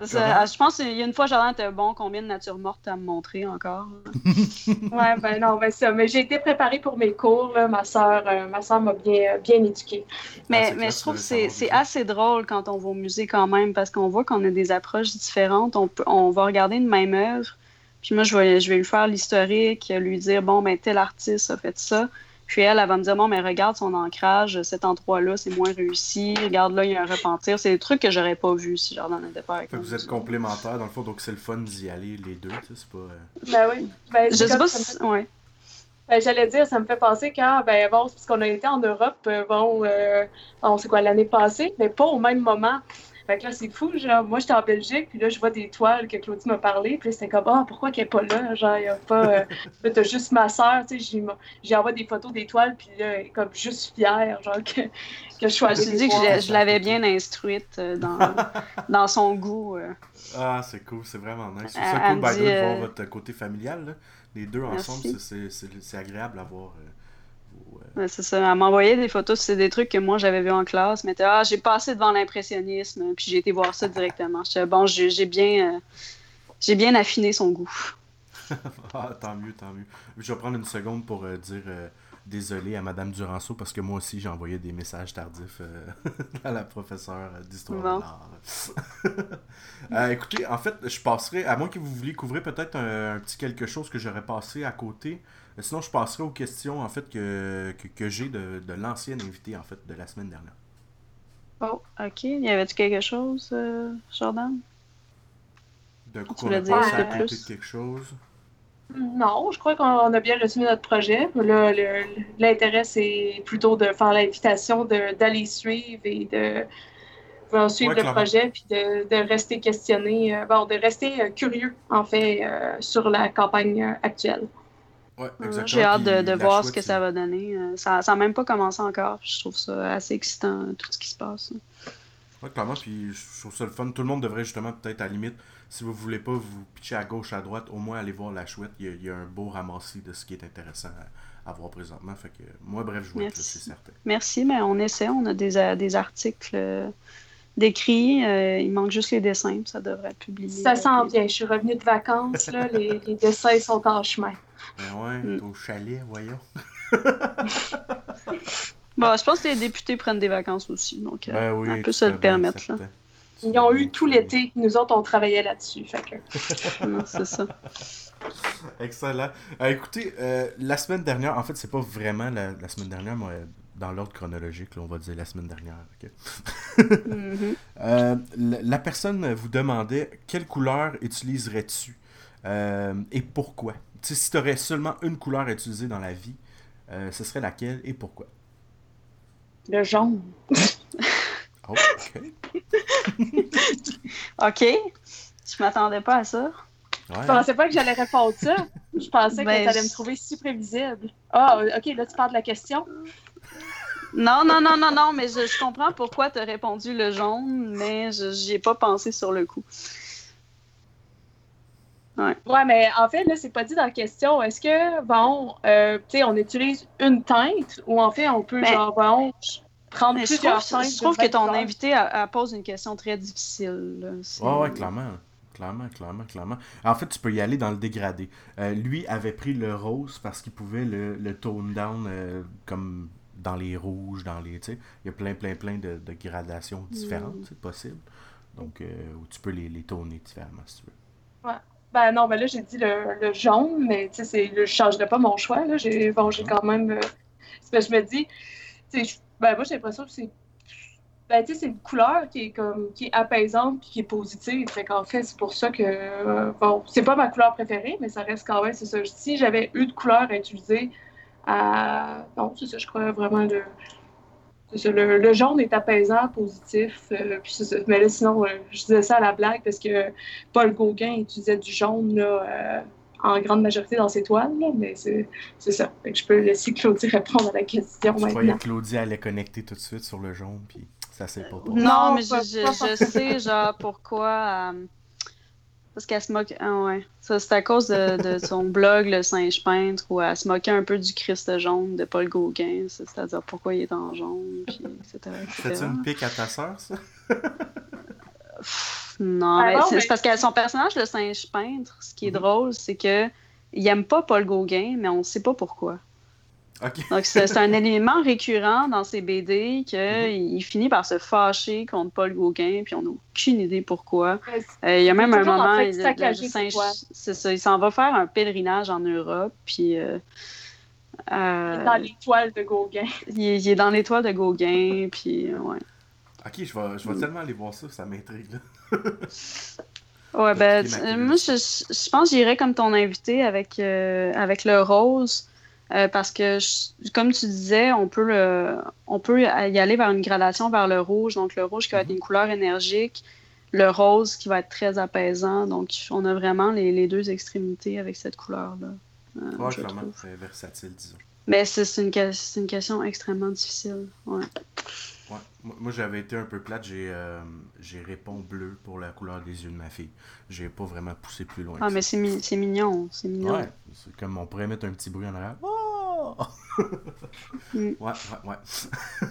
Ah, je pense qu'il y a une fois, Jordan était bon. Combien de nature morte à me montrer encore? ouais, ben non, ben ça. Mais j'ai été préparée pour mes cours. Ma soeur euh, ma soeur m'a bien, bien éduquée. Mais, ah, mais je trouve que c'est assez drôle quand on va au musée quand même parce qu'on voit qu'on a des approches différentes. On, peut, on va regarder une même œuvre. Puis moi, je vais, je vais lui faire l'historique, lui dire, bon, ben tel artiste a fait ça. Puis elle, elle va me dire, bon, mais regarde son ancrage, cet endroit-là, c'est moins réussi. Regarde là, il y a un repentir. C'est des trucs que j'aurais pas vu si Jordan n'était pas avec. Vous êtes complémentaires, dans le fond, donc c'est le fun d'y aller les deux, tu sais, c'est pas... Euh, ben oui. Ben, je sais pas si... Ouais. Ben, J'allais dire, ça me fait penser quand, ben bon, parce qu'on a été en Europe, euh, bon, euh, on sait quoi, l'année passée, mais pas au même moment. Fait que là, c'est fou. Genre, moi, j'étais en Belgique, puis là, je vois des toiles que Claudie m'a parlé. Puis c'était comme, ah, pourquoi qu'elle n'est pas là? Genre, il n'y a pas. Euh... t'as juste ma soeur, tu sais. J'ai envoyé des photos des toiles, puis là, elle est comme juste fière, genre, que, que je sois allée. Je dit que je, l'avais bien instruite euh, dans, dans son goût. Euh. Ah, c'est cool, c'est vraiment nice. C'est ça cool, by de voir votre côté familial, là. Les deux ensemble, c'est agréable à voir. Ouais, c'est ça. Elle m'envoyait des photos, c'est des trucs que moi j'avais vu en classe. Mais ah, j'ai passé devant l'impressionnisme, puis j'ai été voir ça directement. J'étais bon, j'ai bien, euh, j'ai bien affiné son goût. ah, tant mieux, tant mieux. Je vais prendre une seconde pour euh, dire euh, désolé à Madame Duranceau parce que moi aussi j'ai envoyé des messages tardifs à la professeure d'histoire de l'art. écoutez, en fait, je passerai, à moins que vous vouliez couvrir peut-être un, petit quelque chose que j'aurais passé à côté. Sinon, je passerai aux questions en fait que, que, j'ai de, de l'ancienne invitée en fait de la semaine dernière. Oh, ok. Y avait-tu quelque chose, Jordan? De coup, on a passé à côté de quelque chose? Non, je crois qu'on a bien résumé notre projet. L'intérêt, c'est plutôt de faire l'invitation d'aller suivre et de suivre le projet, puis de, rester questionné, euh, bon, de rester euh, curieux, en fait, euh, sur la campagne actuelle. J'ai hâte de, voir ce que ça va donner. Ça n'a même pas commencé encore. Je trouve ça assez excitant, tout ce qui se passe. Oui, clairement, puis je trouve ça le fun. Tout le monde devrait justement, peut-être à la limite, si vous voulez pas vous pitcher à gauche, à droite, au moins aller voir la chouette. Il y a, un beau ramassis de ce qui est intéressant à, voir présentement. Fait que moi, bref, je vois que c'est certain. Merci, mais on essaie. On a des, euh, des articles euh, décrits. Euh, il manque juste les dessins, ça devrait être publié. Ça sent bien. Je suis revenue de vacances. Là, les, dessins sont en chemin. Ben ouais, mm. au chalet, voyons. bon, je pense que les députés prennent des vacances aussi. Donc, ben oui, on peut se le permettre. Là. Ils ont eu tout l'été. Nous autres, on travaillait là-dessus. c'est ça. Excellent. Euh, écoutez, euh, la semaine dernière, en fait, c'est pas vraiment la, semaine dernière, mais dans l'ordre chronologique, on va dire la semaine dernière. Mm-hmm. Euh, la, personne vous demandait quelle couleur utiliserais-tu et pourquoi? Si tu aurais seulement une couleur à utiliser dans la vie, ce serait laquelle et pourquoi? Le jaune. OK. OK. Je m'attendais pas à ça. Je pensais pas que j'allais répondre ça. Je pensais que ben, tu allais me trouver si prévisible. Ah, OK, là, tu parles de la question. Non, non, non, non, non, mais je, comprends pourquoi tu as répondu le jaune, mais je n'y ai pas pensé sur le coup. Ouais. ouais, mais en fait, là, c'est pas dit dans la question. Est-ce que, bon, euh, tu sais, on utilise une teinte ou en fait, on peut, genre, bon, prendre je trouve, je trouve que ton invité pose une question très difficile. Oui, ouais, clairement. Clairement, clairement, clairement. En fait, tu peux y aller dans le dégradé. Euh, lui avait pris le rose parce qu'il pouvait le, le tone down euh, comme dans les rouges, dans les. Il y a plein, plein, plein de, de gradations différentes, mm. c'est possible. Donc, euh, tu peux les, les tourner différemment si tu veux. Ouais. Ben non, ben là, j'ai dit le, le, jaune, mais tu sais, je ne changerai pas mon choix. J'ai bon, mm. quand même. je me dis, tu sais, ben, moi, j'ai l'impression que c'est. Ben, c'est une couleur qui est comme qui est apaisante et qui est positive. Fait qu'en fait, c'est pour ça que euh, bon, c'est pas ma couleur préférée, mais ça reste quand même, c'est ça. Si j'avais eu de couleur à utiliser, à... non, c'est ça, je crois vraiment le. Le, le, jaune est apaisant, positif. Euh, puis ça. Mais là, sinon, euh, je disais ça à la blague parce que Paul Gauguin utilisait du jaune là, en grande majorité dans ses toiles, mais c'est ça. je peux laisser Claudie répondre à la question je maintenant. que Claudie allait connecter tout de suite sur le jaune, puis ça c'est pas pour Non, mais je, je, sais, genre, pourquoi... Parce qu'elle se moque... Ah ouais. Ça, c'est à cause de, son blog, Le Singe Peintre, où elle se moquait un peu du Christ jaune de Paul Gauguin, c'est-à-dire pourquoi il est en jaune, puis etc. Fais-tu une pique à ta sœur, ça? Non, ah c'est parce que son personnage, le singe peintre, ce qui est mhm. drôle, c'est que il aime pas Paul Gauguin, mais on ne sait pas pourquoi. Donc, c'est un élément récurrent dans ses BD qu'il mhm. finit par se fâcher contre Paul Gauguin, puis on n'a aucune idée pourquoi. Euh, il y a même un moment, c'est ça, il s'en va faire un pèlerinage en Europe, puis. Euh, euh, il est dans l'étoile de Gauguin. Il est, il est dans l'étoile de Gauguin, puis ouais. Ok, je vais, je vais tellement aller voir ça, ça m'intrigue. ouais, ben, moi, je, je pense que j'irais comme ton invité avec, euh, avec le rose. Euh, parce que, comme tu disais, on peut, le, on peut y aller vers une gradation vers le rouge. Donc, le rouge qui va être mhm. une couleur énergique, le rose qui va être très apaisant. Donc, on a vraiment les, les deux extrémités avec cette couleur-là. Euh, ouais, clairement, c'est versatile, disons. Mais c'est une, une, question extrêmement difficile. Ouais. Moi, j'avais été un peu plate. J'ai euh, j'ai répondu bleu pour la couleur des yeux de ma fille. J'ai pas vraiment poussé plus loin. Ah, mais c'est mignon. C'est mignon. Ouais, c'est comme on pourrait mettre un petit bruit en arrière. Oh! Ouais, ouais, ouais.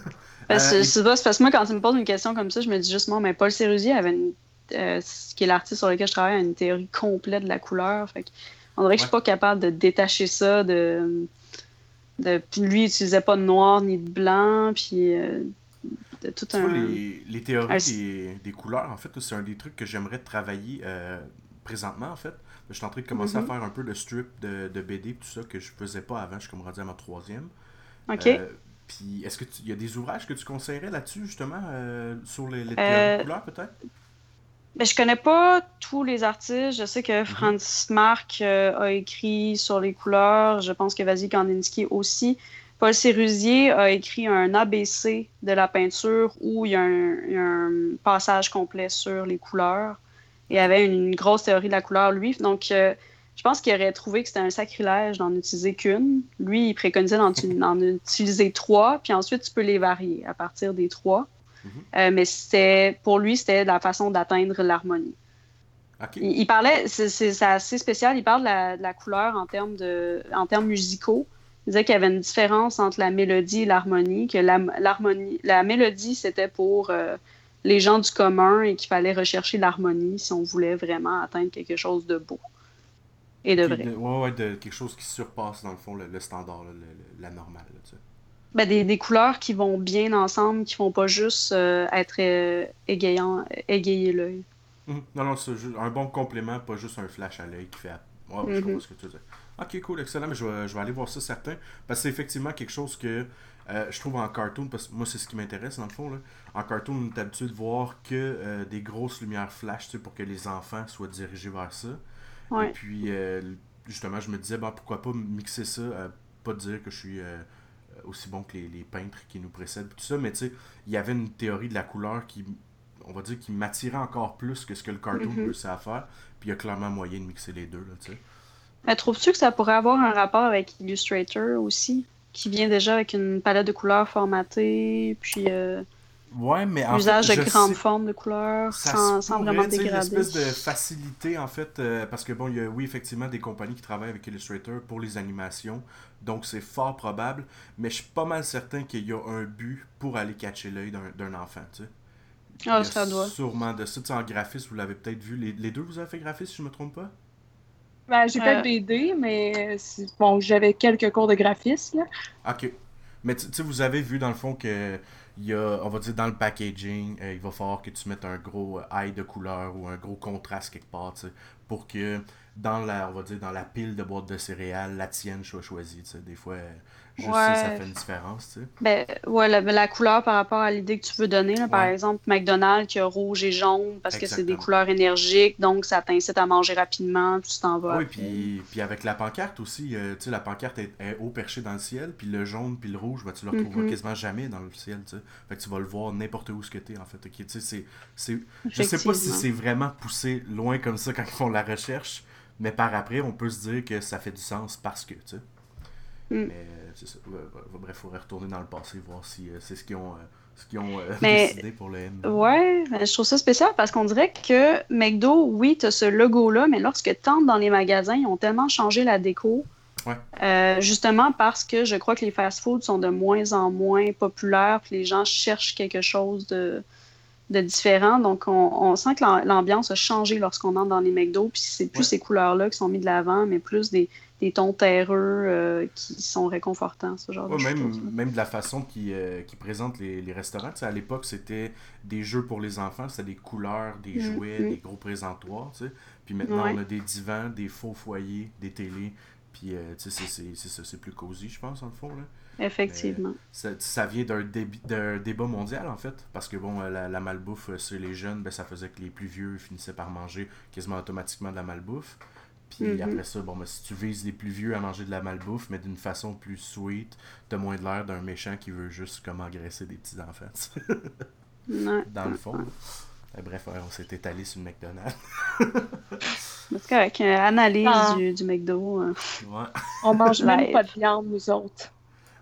parce, euh, c'est parce que moi, quand tu me poses une question comme ça, je me dis justement, mais Paul Sérusier avait une. Euh, qui est l'artiste sur lequel je travaille, a une théorie complète de la couleur. Fait on dirait que je suis pas capable de détacher ça de De, lui, il n'utilisait pas de noir ni de blanc, puis de tout un... les, les, théories des, couleurs, en fait, c'est un des trucs que j'aimerais travailler présentement, en fait. Je suis en train de commencer à mm-hmm. faire un peu de strip de, de BD, tout ça, que je faisais pas avant. Je suis comme rendu à ma troisième. OK. Puis, est-ce qu'il y a des ouvrages que tu conseillerais là-dessus, justement, sur les, les couleurs, peut-être? ben, je connais pas tous les artistes. Je sais que mhm. Franz Marc euh, a écrit sur les couleurs. Je pense que Vasily Kandinsky aussi. Paul Sérusier a écrit un ABC de la peinture où il y a un, passage complet sur les couleurs. Il y avait une, grosse théorie de la couleur, lui. Donc, euh, je pense qu'il aurait trouvé que c'était un sacrilège d'en utiliser qu'une. Lui, il préconisait d'en utiliser trois, puis ensuite, tu peux les varier à partir des trois. Mhm. Euh, mais c'était pour lui, c'était la façon d'atteindre l'harmonie. Il, parlait, c'est assez spécial, il parle de la, couleur en termes, de, en termes musicaux. Il disait qu'il y avait une différence entre la mélodie et l'harmonie, que la, la mélodie, c'était pour euh, les gens du commun et qu'il fallait rechercher l'harmonie si on voulait vraiment atteindre quelque chose de beau et de vrai. ouais, de quelque chose qui surpasse, dans le fond, le, standard, la normale. Ben, des, couleurs qui vont bien ensemble, qui vont pas juste euh, être euh, égayant, égayer l'œil. Mhm. Non, non, c'est un bon complément, pas juste un flash à l'œil qui fait. Ouais, je mhm. ce que tu veux Ok, cool, excellent, mais je vais, je vais aller voir ça certain. Parce que c'est effectivement quelque chose que euh, je trouve en cartoon, parce que moi c'est ce qui m'intéresse dans le fond. Là. En cartoon, on est habitué de voir que des grosses lumières flash pour que les enfants soient dirigés vers ça. Et puis, justement, je me disais, ben, pourquoi pas mixer ça, pas dire que je suis aussi bon que les, peintres qui nous précèdent, tout ça, mais tu sais, il y avait une théorie de la couleur qui, on va dire, qui m'attirait encore plus que ce que le cartoon mm à faire, puis il y a clairement moyen de mixer les deux, là, tu sais. Mais trouves-tu que ça pourrait avoir un rapport avec Illustrator aussi, qui vient déjà avec une palette de couleurs formatée, puis... Euh... Ouais, mais en Usage de grandes formes de couleurs sans, sans vraiment dégrader. une espèce de facilité, en fait, euh, parce que bon, il y a, oui, effectivement, des compagnies qui travaillent avec Illustrator pour les animations, donc c'est fort probable, mais je suis pas mal certain qu'il y a un but pour aller catcher l'œil d'un enfant, tu sais. Ah, ça doit. Sûrement de ça. en graphisme, vous l'avez peut-être vu. Les, les, deux, vous avez fait graphisme, si je me trompe pas? Ben, j'ai pas de BD, mais bon, j'avais quelques cours de graphisme. Ok. Mais tu sais, vous avez vu dans le fond que il y a, on va dire, dans le packaging, euh, il va falloir que tu mettes un gros eye de couleur ou un gros contraste quelque part, pour que dans la, on va dire, dans la pile de boîtes de céréales, la tienne soit choisie, Des fois, Juste ça fait une différence, tu sais. Ben, ouais, la, couleur par rapport à l'idée que tu veux donner. Par exemple, McDonald's qui a rouge et jaune parce que c'est des couleurs énergiques, donc ça t'incite à manger rapidement, puis tu t'en vas. Oui, puis, puis avec la pancarte aussi, euh, tu sais, la pancarte est, haut perché dans le ciel, puis le jaune puis le rouge, ben, tu le retrouveras mm-hmm. quasiment jamais dans le ciel, tu sais. Fait que tu vas le voir n'importe où ce que t'es, en fait. tu sais, c'est... Je sais pas si c'est vraiment poussé loin comme ça quand ils font la recherche, mais par après, on peut se dire que ça fait du sens parce que, tu sais. Mm. Mais c'est ça. Bref, il faudrait retourner dans le passé, voir si euh, c'est ce qu'ils ont, euh, ont euh, décidé pour le M. Ouais, je trouve ça spécial parce qu'on dirait que McDo, oui, tu as ce logo-là, mais lorsque tu entres dans les magasins, ils ont tellement changé la déco. Ouais. justement parce que je crois que les fast-foods sont de moins en moins populaires, puis les gens cherchent quelque chose de, de différent. Donc, on, sent que l'ambiance a changé lorsqu'on entre dans les McDo, puis c'est plus ces couleurs-là qui sont mises de l'avant, mais plus des, des tons terreux euh, qui sont réconfortants, ce genre de même, choses. Même de la façon qu'ils euh, présentent les, les restaurants. à l'époque, c'était des jeux pour les enfants, c'était des couleurs, des mm, jouets, mm. des gros présentoirs. Puis maintenant, on a des divans, des faux foyers, des télés. Puis, euh, c'est plus cosy, je pense, en le fond. Là. Effectivement. Ça, ça, vient d'un débat mondial, en fait, parce que, bon, la, la malbouffe, sur les jeunes, ben, ça faisait que les plus vieux finissaient par manger quasiment automatiquement de la malbouffe. Puis mm-hmm. après ça, bon, ben, si tu vises les plus vieux à manger de la malbouffe, mais d'une façon plus sweet, t'as moins de l'air d'un méchant qui veut juste comme engraisser des petits enfants. Dans le fond. Eh, bref, on s'est étalé sur le McDonald's. Parce qu'avec une analyse ah. du, du, McDo. Hein. Ouais. On mange même pas de viande, nous autres.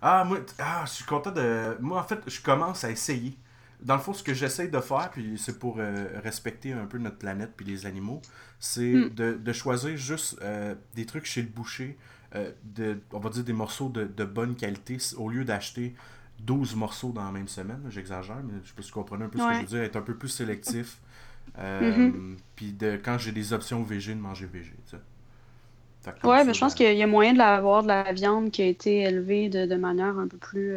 Ah, moi, ah, je suis content de. Moi, en fait, je commence à essayer. Dans le fond, ce que j'essaie de faire, puis c'est pour euh, respecter un peu notre planète puis les animaux, c'est hmm. de, choisir juste euh, des trucs chez le boucher, euh, de, on va dire des morceaux de, bonne qualité, au lieu d'acheter 12 morceaux dans la même semaine. J'exagère, mais je peux comprendre un peu ce que je veux dire, être un peu plus sélectif. Mm-hmm. Puis de, quand j'ai des options VG, de manger VG. Oui, mais je pense qu'il y a moyen de avoir de la viande qui a été élevée de, manière un peu plus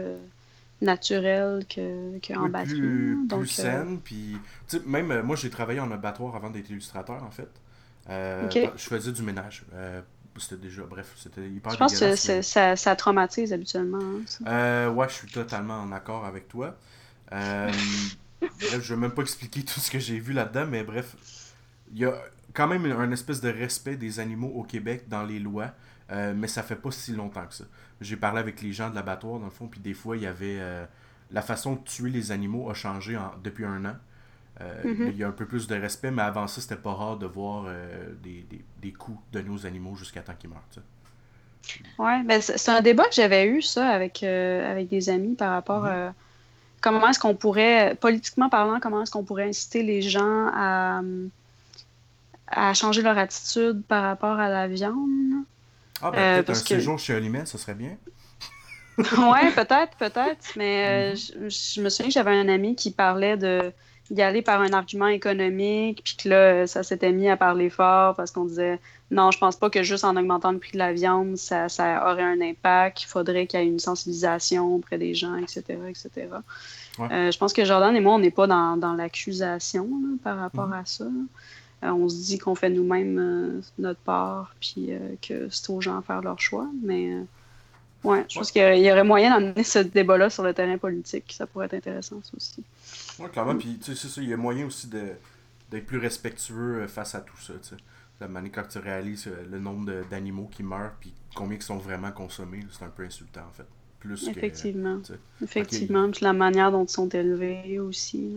naturelle qu'en que oui, Plus, Donc, plus euh, saine. Puis, même euh, moi, j'ai travaillé en abattoir avant d'être illustrateur, en fait. Je faisais du ménage. c'était déjà, bref, c'était hyper Je pense que ça, ça, traumatise habituellement. Hein, ouais, je suis totalement en accord avec toi. bref, je vais même pas expliquer tout ce que j'ai vu là-dedans, mais bref, il y a quand même un espèce de respect des animaux au Québec dans les lois, euh, mais ça fait pas si longtemps que ça. J'ai parlé avec les gens de l'abattoir, dans le fond, puis des fois, il y avait. Euh, la façon de tuer les animaux a changé depuis un an. Euh, mm-hmm. Il y a un peu plus de respect, mais avant ça, c'était pas rare de voir des, des, des, coups de nos animaux jusqu'à temps qu'ils meurent. Oui, ben c'est un débat que j'avais eu, ça, avec, avec des amis par rapport à mm-hmm. comment est-ce qu'on pourrait, politiquement parlant, comment est-ce qu'on pourrait inciter les gens à à changer leur attitude par rapport à la viande? Ah, ben, euh, peut-être un séjour chez Olimel, ça serait bien. ouais, peut-être, peut-être. Mais euh, mhm. je, me souviens que j'avais un ami qui parlait de d'y aller par un argument économique, puis que là, ça s'était mis à parler fort parce qu'on disait non, je pense pas que juste en augmentant le prix de la viande, ça, ça aurait un impact. Il faudrait qu'il y ait une sensibilisation auprès des gens, etc. etc. Euh, je pense que Jordan et moi, on n'est pas dans, dans l'accusation par rapport mhm. à ça. Euh, on se dit qu'on fait nous-mêmes euh, notre part, puis euh, que c'est aux gens à faire leur choix. Mais ouais, je pense qu'il y, aurait moyen d'amener ce débat-là sur le terrain politique. Ça pourrait être intéressant, ça aussi. Oui, clairement. Puis, tu sais, c'est ça, il y a moyen aussi d'être plus respectueux face à tout ça, tu sais. La manière quand tu réalises le nombre d'animaux qui meurent, puis combien qui sont vraiment consommés, c'est un peu insultant, en fait. Plus Effectivement. Effectivement. Puis la manière dont ils sont élevés aussi.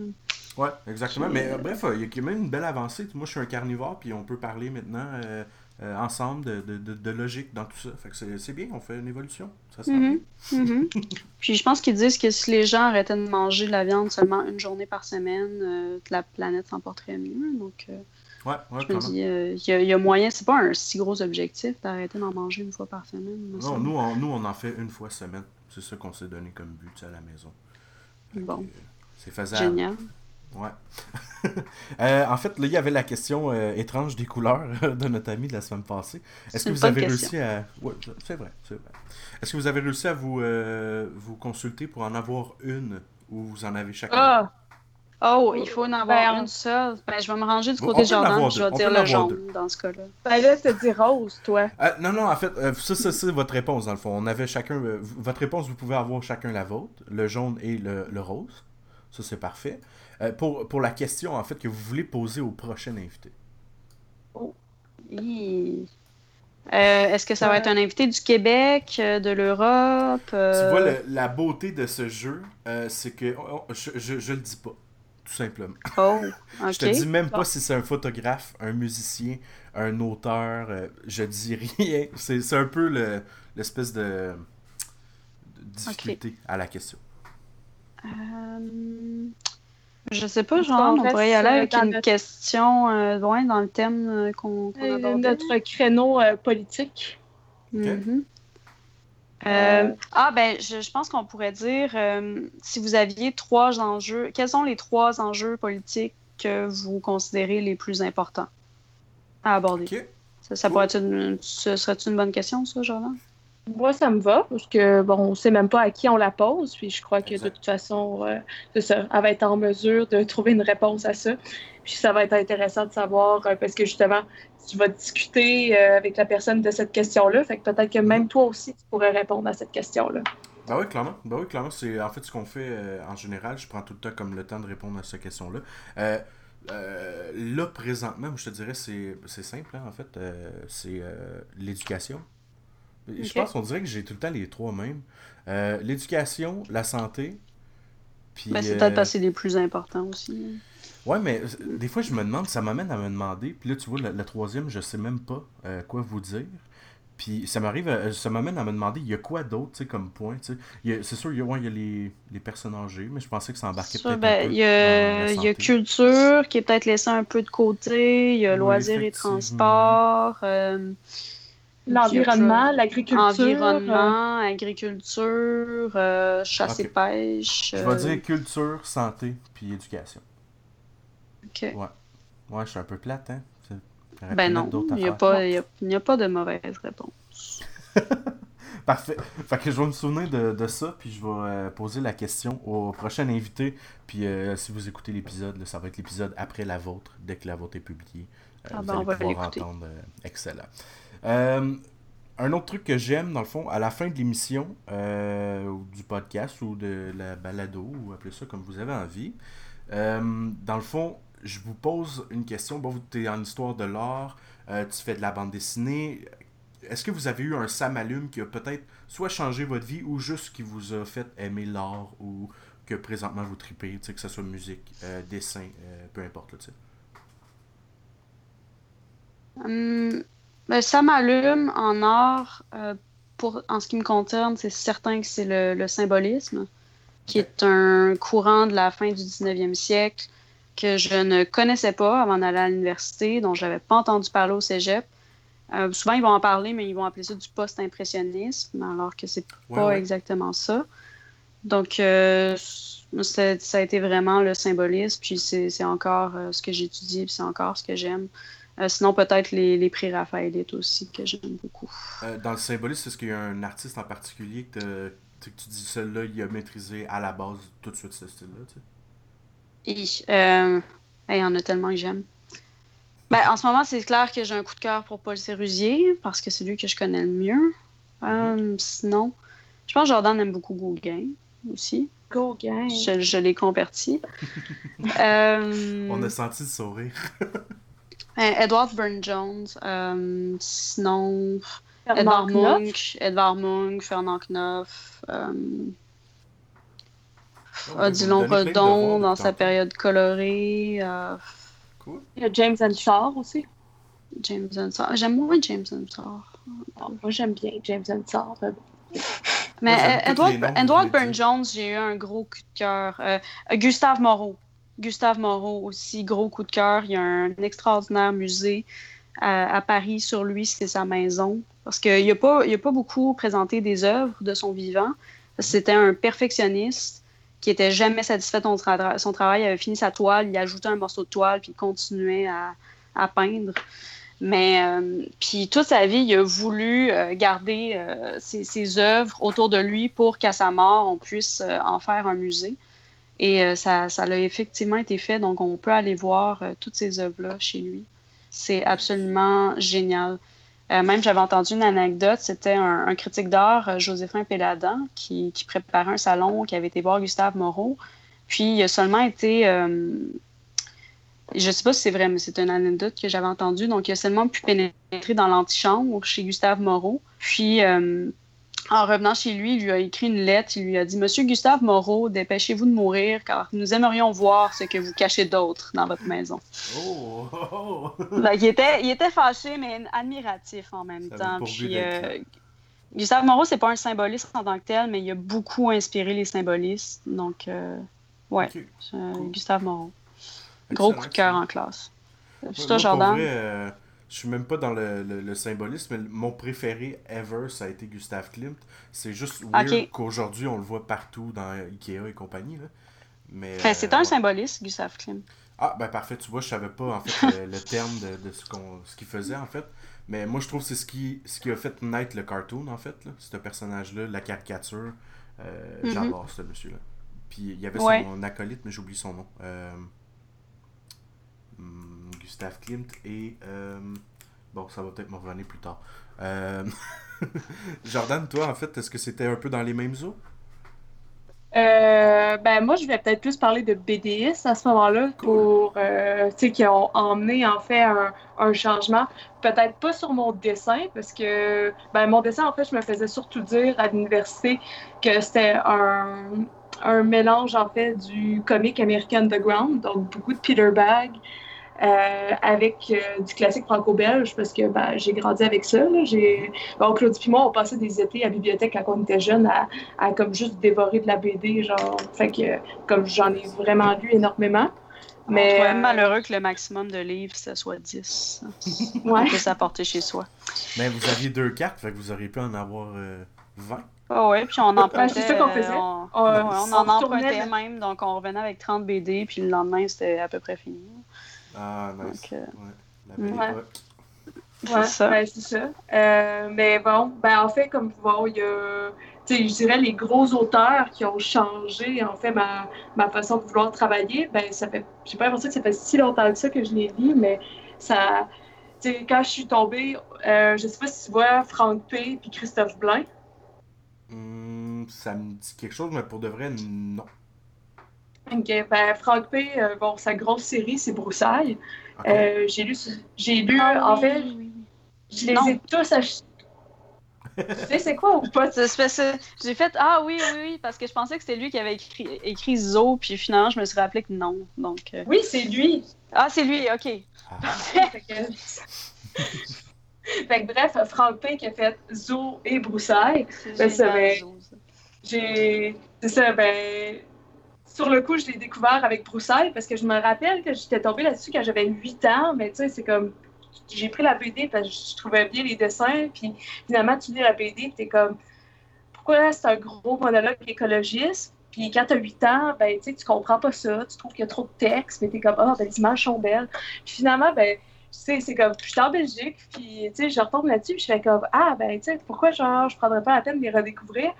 Ouais, exactement. Mais euh, bref, il y a quand même une belle avancée. Moi, je suis un carnivore, puis on peut parler maintenant euh, euh, ensemble de, de, de, logique dans tout ça. Fait que c'est bien, on fait une évolution. Ça mm puis je pense qu'ils disent que si les gens arrêtaient de manger de la viande seulement une journée par semaine, la planète s'en porterait mieux. Donc, ouais, ouais, je me dis, il y, a moyen, c'est pas un si gros objectif d'arrêter d'en manger une fois par semaine. Non, nous on, nous, on en fait une fois semaine. C'est ça qu'on s'est donné comme but à la maison. bon. C'est faisable. Génial. Ouais. Euh, en fait, là, il y avait la question euh, étrange des couleurs de notre ami de la semaine passée. Est-ce que vous avez réussi à. Ouais, c'est vrai, c'est vrai. Est-ce que vous avez réussi à vous, euh, vous consulter pour en avoir une ou vous en avez chacun? Ah! Oh, il faut en avoir ben, une seule. Ben, je vais me ranger du côté Jordan, je vais dire le jaune dans ce cas-là. Ben là, tu dis rose, toi. non, non, en fait, ça, ça c'est votre réponse, dans le fond. On avait chacun. votre réponse, vous pouvez avoir chacun la vôtre, le jaune et le, le rose. Ça, c'est parfait. Euh, pour, pour la question, en fait, que vous voulez poser au prochain invité. Oh. Euh, Est-ce que ça va être un invité du Québec, euh, de l'Europe? Tu vois, la beauté de ce jeu, c'est que oh, oh, je, je, le dis pas, tout simplement. Oh, je te dis même pas si c'est un photographe, un musicien, un auteur, je dis rien. C'est un peu l'espèce de, difficulté à la question. Je sais pas, genre, on pourrait y aller avec une question euh, loin dans le thème euh, qu'on qu euh, Notre créneau politique. Mm-hmm. ah, ben, je, je pense qu'on pourrait dire, si vous aviez trois enjeux, quels sont les trois enjeux politiques que vous considérez les plus importants à aborder? Ça, ça pourrait être une, ce serait une bonne question, ça, Jordan? Moi, ça me va, parce que, bon, on sait même pas à qui on la pose, puis je crois que de toute façon, euh, ça, elle va être en mesure de trouver une réponse à ça. Puis ça va être intéressant de savoir, euh, parce que justement, tu vas discuter euh, avec la personne de cette question-là, fait que peut-être que même toi aussi, tu pourrais répondre à cette question-là. Ben oui, clairement. Ben oui, clairement. C'est en fait ce qu'on fait en général. Je prends tout le temps comme le temps de répondre à cette question-là. là, présentement, je te dirais, c'est simple, hein, en fait. c'est l'éducation. Je pense qu'on dirait que j'ai tout le temps les trois mêmes. Euh, l'éducation, la santé. Puis, ben, c'est peut-être euh, les plus importants aussi. Ouais, mais euh, des fois, je me demande, ça m'amène à me demander. Puis là, tu vois, le, troisième, je sais même pas quoi vous dire. Puis ça m'arrive, ça m'amène à me demander, il y a quoi d'autre, tu sais, comme point, tu sais? C'est sûr, il y a, il y a les, les, personnes âgées, mais je pensais que ça embarquait peut-être ben, Il y, a, il y a culture qui est peut-être laissée un peu de côté, il y a loisirs et transports. L'environnement, l'agriculture. Environnement, agriculture, euh, chasse et pêche. Je vais euh, dire culture, santé, puis éducation. OK. Ouais. Ouais, je suis un peu plate, hein? Ben non, il n'y a, a, pas de mauvaise réponse. Parfait. Fait que je vais me souvenir de, ça, puis je vais euh, poser la question au prochain invité. Puis euh, si vous écoutez l'épisode, ça va être l'épisode après la vôtre, dès que la vôtre est publiée. Euh, ah vous ben, allez pouvoir entendre. excellent. Un autre truc que j'aime, dans le fond, à la fin de l'émission, ou du podcast, ou de la balado, ou appelez ça comme vous avez envie, dans le fond, je vous pose une question. Bon, tu es en histoire de l'art, tu fais de la bande dessinée est-ce que vous avez eu un Samalume qui a peut-être soit changé votre vie ou juste qui vous a fait aimer l'art ou que présentement vous tripez, que ce soit musique, euh, dessin, euh, peu importe. Là, hum, ben, ça m'allume en art. Euh, pour, en ce qui me concerne, c'est certain que c'est le, symbolisme, qui est un courant de la fin du 19e siècle que je ne connaissais pas avant d'aller à l'université, dont je n'avais pas entendu parler au cégep. Euh, souvent, ils vont en parler, mais ils vont appeler ça du post-impressionnisme, alors que c'est pas exactement ça. Donc, euh, ça a été vraiment le symbolisme, puis c'est encore euh, ce que j'étudie, puis c'est encore ce que j'aime. Sinon, peut-être les, les prix Raphaëlite aussi, que j'aime beaucoup. dans le symbolisme, est-ce qu'il y a un artiste en particulier que, tu dis, celui-là, il a maîtrisé à la base tout de suite ce style-là? Il y en a tellement que j'aime. Ben, en ce moment, c'est clair que j'ai un coup de cœur pour Paul Sérusier parce que c'est lui que je connais le mieux. Euh, sinon, je pense que Jordan aime beaucoup Gauguin aussi. Gauguin. Je, je l'ai converti. euh, On a senti le sourire. ben, Edward Burne-Jones. Euh, sinon, Edvard Munch, Edvard Munch, Fernand Knopf. Euh, Odilon Redon dans sa période colorée. Euh, il y a James Ensor aussi. James Ensor. J'aime moins James Ensor. moi, j'aime bien James Ensor. Mais euh, Edward, Edward Burne-Jones, j'ai eu un gros coup de cœur. Euh, Gustave Moreau. Gustave Moreau aussi, gros coup de cœur. Il y a un extraordinaire musée à, Paris sur lui, c'est sa maison. Parce qu'il n'a pas, pas beaucoup présenté des œuvres de son vivant. C'était un perfectionniste qui était jamais satisfait de son travail. Il avait fini sa toile, il ajoutait un morceau de toile, puis il continuait à, peindre. Mais euh, puis toute sa vie, il a voulu euh, garder euh, ses, œuvres autour de lui pour qu'à sa mort, on puisse en faire un musée. Et ça, ça a effectivement été fait, donc on peut aller voir toutes ces œuvres-là chez lui. C'est absolument génial. Euh, même, j'avais entendu une anecdote, c'était un, critique d'art, euh, Joséphin Péladan, qui, préparait un salon, qui avait été voir Gustave Moreau. Puis, il a seulement été. Euh, je ne sais pas si c'est vrai, mais c'est une anecdote que j'avais entendue. Donc, il a seulement pu pénétrer dans l'antichambre chez Gustave Moreau. Puis, en revenant chez lui, il lui a écrit une lettre. Il lui a dit Monsieur Gustave Moreau, dépêchez-vous de mourir, car nous aimerions voir ce que vous cachez d'autre dans votre maison. Oh, il, était, il était fâché, mais admiratif en même temps. Puis, euh, Gustave Moreau, c'est pas un symboliste en tant que tel, mais il a beaucoup inspiré les symbolistes. Donc, euh, ouais, Gustave Moreau. Gros coup de cœur en classe. C'est toi, Jordan? Je suis même pas dans le, symbolisme, mais mon préféré ever, ça a été Gustave Klimt. C'est juste weird qu'aujourd'hui, on le voit partout dans Ikea et compagnie. Là. Mais, ben, c'est un euh, symboliste, Gustave Klimt. Ah, ben parfait. Tu vois, je savais pas, en fait, le, terme de, ce qu'on ce qu'il faisait, en fait. Mais moi, je trouve que c'est ce qui, ce qui a fait naître le cartoon, en fait. Là. Ce personnage-là, la caricature. Euh, mm-hmm. J'adore ce monsieur-là. Puis il y avait son acolyte, mais j'oublie son nom. Euh... Gustave Klimt et. Euh, bon, ça va peut-être me revenir plus tard. Euh, Jordan, toi, en fait, est-ce que c'était un peu dans les mêmes eaux? Euh, ben moi, je vais peut-être plus parler de BDS à ce moment-là pour, tu sais, qui ont emmené en fait un, changement. Peut-être pas sur mon dessin parce que, ben mon dessin en fait, je me faisais surtout dire à l'université que c'était un, un mélange en fait du comic American Underground, donc beaucoup de Peter Bag, euh, avec euh, du classique franco-belge parce que ben, j'ai grandi avec ça. Là. J'ai... Bon, Claudie et moi, on passait des étés à la bibliothèque quand on était jeunes à, à, comme juste dévorer de la BD. Genre, fait que comme j'en ai vraiment lu énormément. Mais c'est malheureux que le maximum de livres, ce soit 10. ouais. peut s'apporter chez soi. Mais vous aviez deux cartes, fait que vous auriez pu en avoir 20. Euh, ah oui, puis on empruntait. c'est ça qu'on faisait. On, on, en empruntait même, donc on revenait avec 30 BD, puis le lendemain, c'était à peu près fini. Ah, nice. Euh, ouais, la belle époque. Ouais, c'est ça. Ben, ça. Euh, mais bon, ben, en fait, comme vous voyez, il y a je dirais les gros auteurs qui ont changé en fait ma, ma façon de vouloir travailler, ben ça fait j'ai pas l'impression que ça fait si longtemps que ça que je les lis, mais ça quand je suis tombée, euh, je sais pas si tu vois Franck P puis Christophe Blain. Hmm, ça me dit quelque chose, mais pour de vrai, non. Ok, ben Franck P, euh, bon, sa grosse série, c'est Broussailles. Euh, j'ai lu, j'ai lu, ah en fait, je les ai tous achetés tu sais, c'est quoi ou pas? J'ai fait Ah oui, oui, oui, parce que je pensais que c'était lui qui avait écrit, écrit Zo, puis finalement, je me suis rappelé que non. Donc, euh. Oui, c'est lui. Ah, c'est lui, OK. Ah. fait, que... bref, Franck P qui a fait Zo et Broussailles. Ben, ben, j'ai. C'est ça, ben. Sur le coup, je l'ai découvert avec Broussailles parce que je me rappelle que j'étais tombée là-dessus quand j'avais 8 ans, mais tu sais, c'est comme j'ai pris la BD parce que je trouvais bien les dessins. Puis finalement, tu lis la BD, tu es comme, pourquoi c'est un gros monologue écologiste? Puis quand tu as 8 ans, ben, tu comprends pas ça. Tu trouves qu'il y a trop de texte, mais tu es comme, ah, ben, les images sont belles. Puis finalement, ben, c'est comme, je suis en Belgique, puis tu sais, je retourne là-dessus, puis je fais comme, ah, ben, tu sais, pourquoi genre, je prendrais pas la peine de les redécouvrir?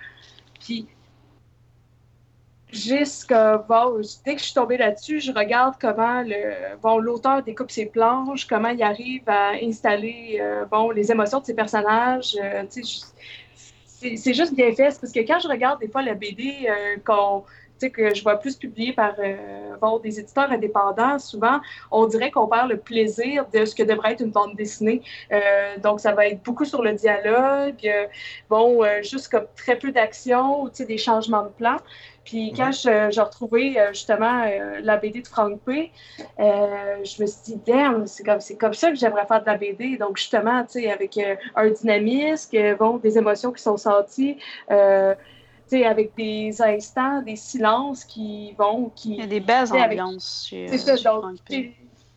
Puis jusqu'à bon, dès que je suis tombée là-dessus, je regarde comment le bon l'auteur découpe ses planches, comment il arrive à installer euh, bon les émotions de ses personnages. Euh, c'est juste bien fait. Parce que quand je regarde des fois la BD euh, qu'on que je vois plus publié par bon, des éditeurs indépendants, souvent, on dirait qu'on perd le plaisir de ce que devrait être une bande dessinée. donc, ça va être beaucoup sur le dialogue, bon, juste comme très peu d'action ou des changements de plan. Puis quand j'ai retrouvé euh, justement euh, la BD de Frank P, euh, je me suis dit, damn, c'est comme, comme ça que j'aimerais faire de la BD. Donc justement, tu sais, avec un dynamisme, bon, des émotions qui sont senties, tu sais, avec des instants, des silences qui vont, qui... Il y a des belles ambiances chez, C'est ça, donc,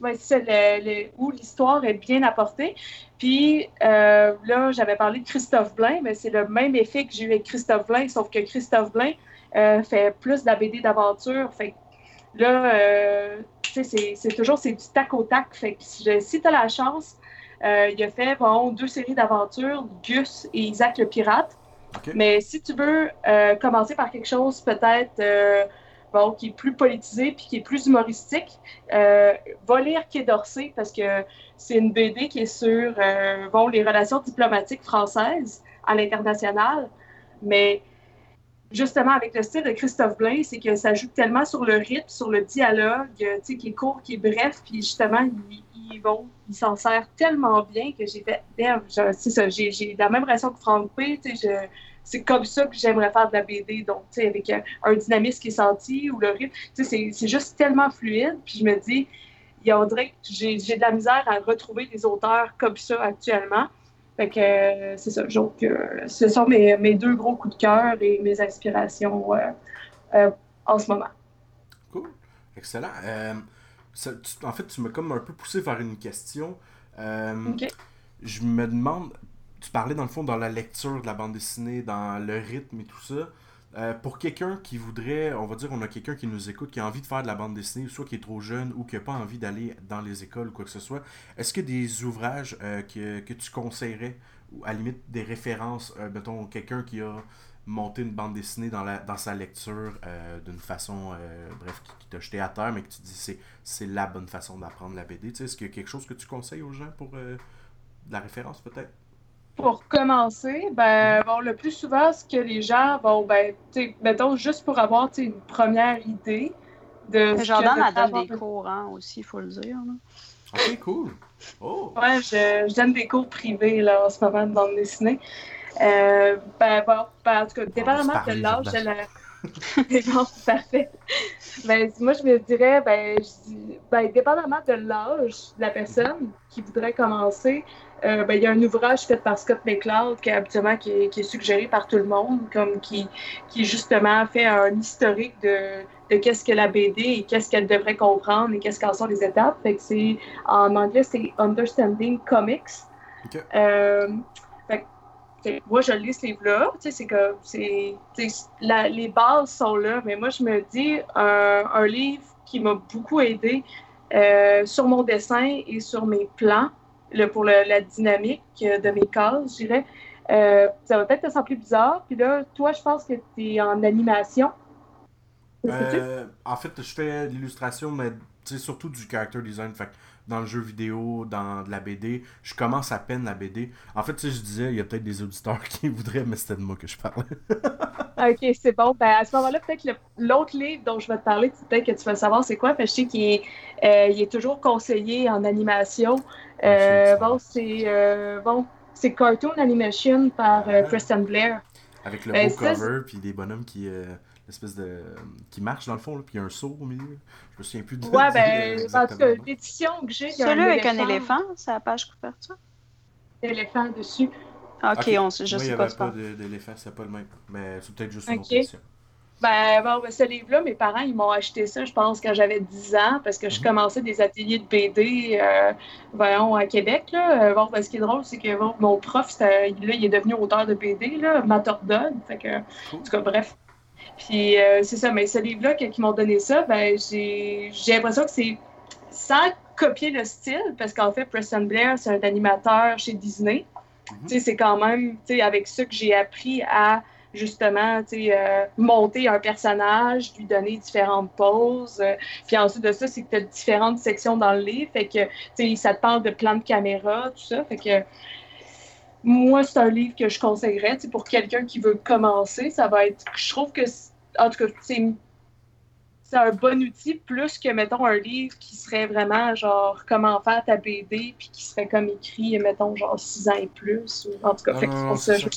Ouais, c'est le, où l'histoire est bien apportée. Puis là, j'avais parlé de Christophe Blain, mais c'est le même effet que j'ai eu avec Christophe Blain, sauf que Christophe Blain, euh, fait plus de la BD d'aventure. Fait là, euh, c'est toujours c'est du tac au tac. Fait que si, tu as la chance, euh, il a fait bon, deux séries d'aventures, Gus et Isaac le pirate. Mais si tu veux commencer par quelque chose peut-être bon, qui est plus politisé puis qui est plus humoristique, va lire Quai d'Orsay parce que c'est une BD qui est sur bon, les relations diplomatiques françaises à l'international. Mais justement, avec le style de Christophe Blain, c'est que ça joue tellement sur le rythme, sur le dialogue, tu sais, qui est court, qui est bref, puis justement, ils, vont, ils s'en servent tellement bien que j'ai fait, c'est ça, j'ai la même réaction que Franck P, tu sais, c'est comme ça que j'aimerais faire de la BD, donc, tu sais, avec un, dynamisme qui est senti, ou le rythme, tu sais, c'est juste tellement fluide, puis je me dis, il y a, j'ai de la misère à retrouver des auteurs comme ça actuellement. Fait que euh, c'est ça. Donc, euh, ce sont mes, mes, deux gros coups de cœur et mes inspirations euh, en ce moment. Cool. Excellent. en fait, tu m'as comme un peu poussé vers une question. Je me demande, tu parlais dans le fond dans la lecture de la bande dessinée, dans le rythme et tout ça. Euh, pour quelqu'un qui voudrait, on va dire, on a quelqu'un qui nous écoute, qui a envie de faire de la bande dessinée, soit qui est trop jeune ou qui n'a pas envie d'aller dans les écoles ou quoi que ce soit, est-ce que des ouvrages euh, que, que, tu conseillerais, ou à la limite des références, euh, mettons, quelqu'un qui a monté une bande dessinée dans, la, dans sa lecture d'une façon, bref, qui, t'a jeté à terre, mais que tu dis c'est, c'est la bonne façon d'apprendre la BD, tu sais, est-ce qu'il y a quelque chose que tu conseilles aux gens pour de la référence peut-être? Pour commencer, ben, bon, le plus souvent, ce que les gens vont, ben, tu mettons, juste pour avoir une première idée de. Ce Jordan, elle donne des cours hein, aussi, il faut le dire. Là. Ok, cool. Oh. Ouais, je, je, donne des cours privés là, en ce moment de bande dessinée. Euh, ben, bon, ben, en tout cas, dépendamment de l'âge de la. bon, parfait. Ben, moi, je me dirais, ben, je, ben, dépendamment de l'âge de la personne qui voudrait commencer, euh, ben, il y a un ouvrage fait par Scott McCloud qui, habituellement, qui est, suggéré par tout le monde, comme qui, qui justement fait un historique de, de qu'est-ce que la BD et qu'est-ce qu'elle devrait comprendre et qu'est-ce qu'en sont les étapes. Fait que c'est, en anglais, c'est Understanding Comics. Euh, moi, je lis ce livre-là. C'est comme, c'est, les bases sont là, mais moi, je me dis, un, livre qui m'a beaucoup aidé euh, sur mon dessin et sur mes plans, le, pour la dynamique de mes cases, je dirais. Euh, ça va peut-être te sembler bizarre. Puis là, toi, je pense que tu es en animation. Euh, en fait, je fais l'illustration, mais surtout du character design. Fait dans le jeu vidéo, dans de la BD, je commence à peine la BD. En fait, je disais, il y a peut-être des auditeurs qui voudraient, mais c'était de moi que je parlais. ok, c'est bon. Ben, à ce moment-là, peut-être l'autre livre dont je vais te parler, peut-être que tu vas savoir c'est quoi? Parce que je sais qu'il est, euh, est, toujours conseillé en animation. Euh, bon, c'est bon, c'est Cartoon Animation par Preston Blair. Avec le beau cover, puis des bonhommes qui espèce de. qui marche dans le fond, là, puis il y a un saut au milieu. Je me souviens plus de. Ouais, ben, en tout cas, l'édition que j'ai. Celui avec un éléphant, c'est la page couverture? Éléphant dessus. Ok, okay. On, je sais Moi, pas. Il n'y avait pas d'éléphant, c'est pas le même. Mais c'est peut-être juste une autre édition. Ben, bon, ben, ce livre-là, mes parents, ils m'ont acheté ça, je pense, quand j'avais 10 ans, parce que je mhm. commençais des ateliers de BD, euh, voyons, à Québec, là. Euh, bon, ben, ce qui est drôle, c'est que mon prof, là, il est devenu auteur de BD, là, Fait que, en tout cas, bref. Puis euh, c'est ça, mais ce livre-là qui m'ont donné ça, ben j'ai l'impression que c'est sans copier le style, parce qu'en fait, Preston Blair, c'est un animateur chez Disney. Mhm. C'est quand même, avec ça que j'ai appris à justement, euh, monter un personnage, lui donner différentes poses. Euh, puis ensuite de ça, c'est que tu as différentes sections dans le livre. Fait que, ça te parle de plan de caméra, tout ça. Fait que moi, c'est un livre que je conseillerais pour quelqu'un qui veut commencer. Ça va être. Je trouve que, en tout cas, c'est un bon outil plus que, mettons, un livre qui serait vraiment genre comment faire ta BD, puis qui serait comme écrit, mettons, genre 6 ans et plus. en tout cas, fait que je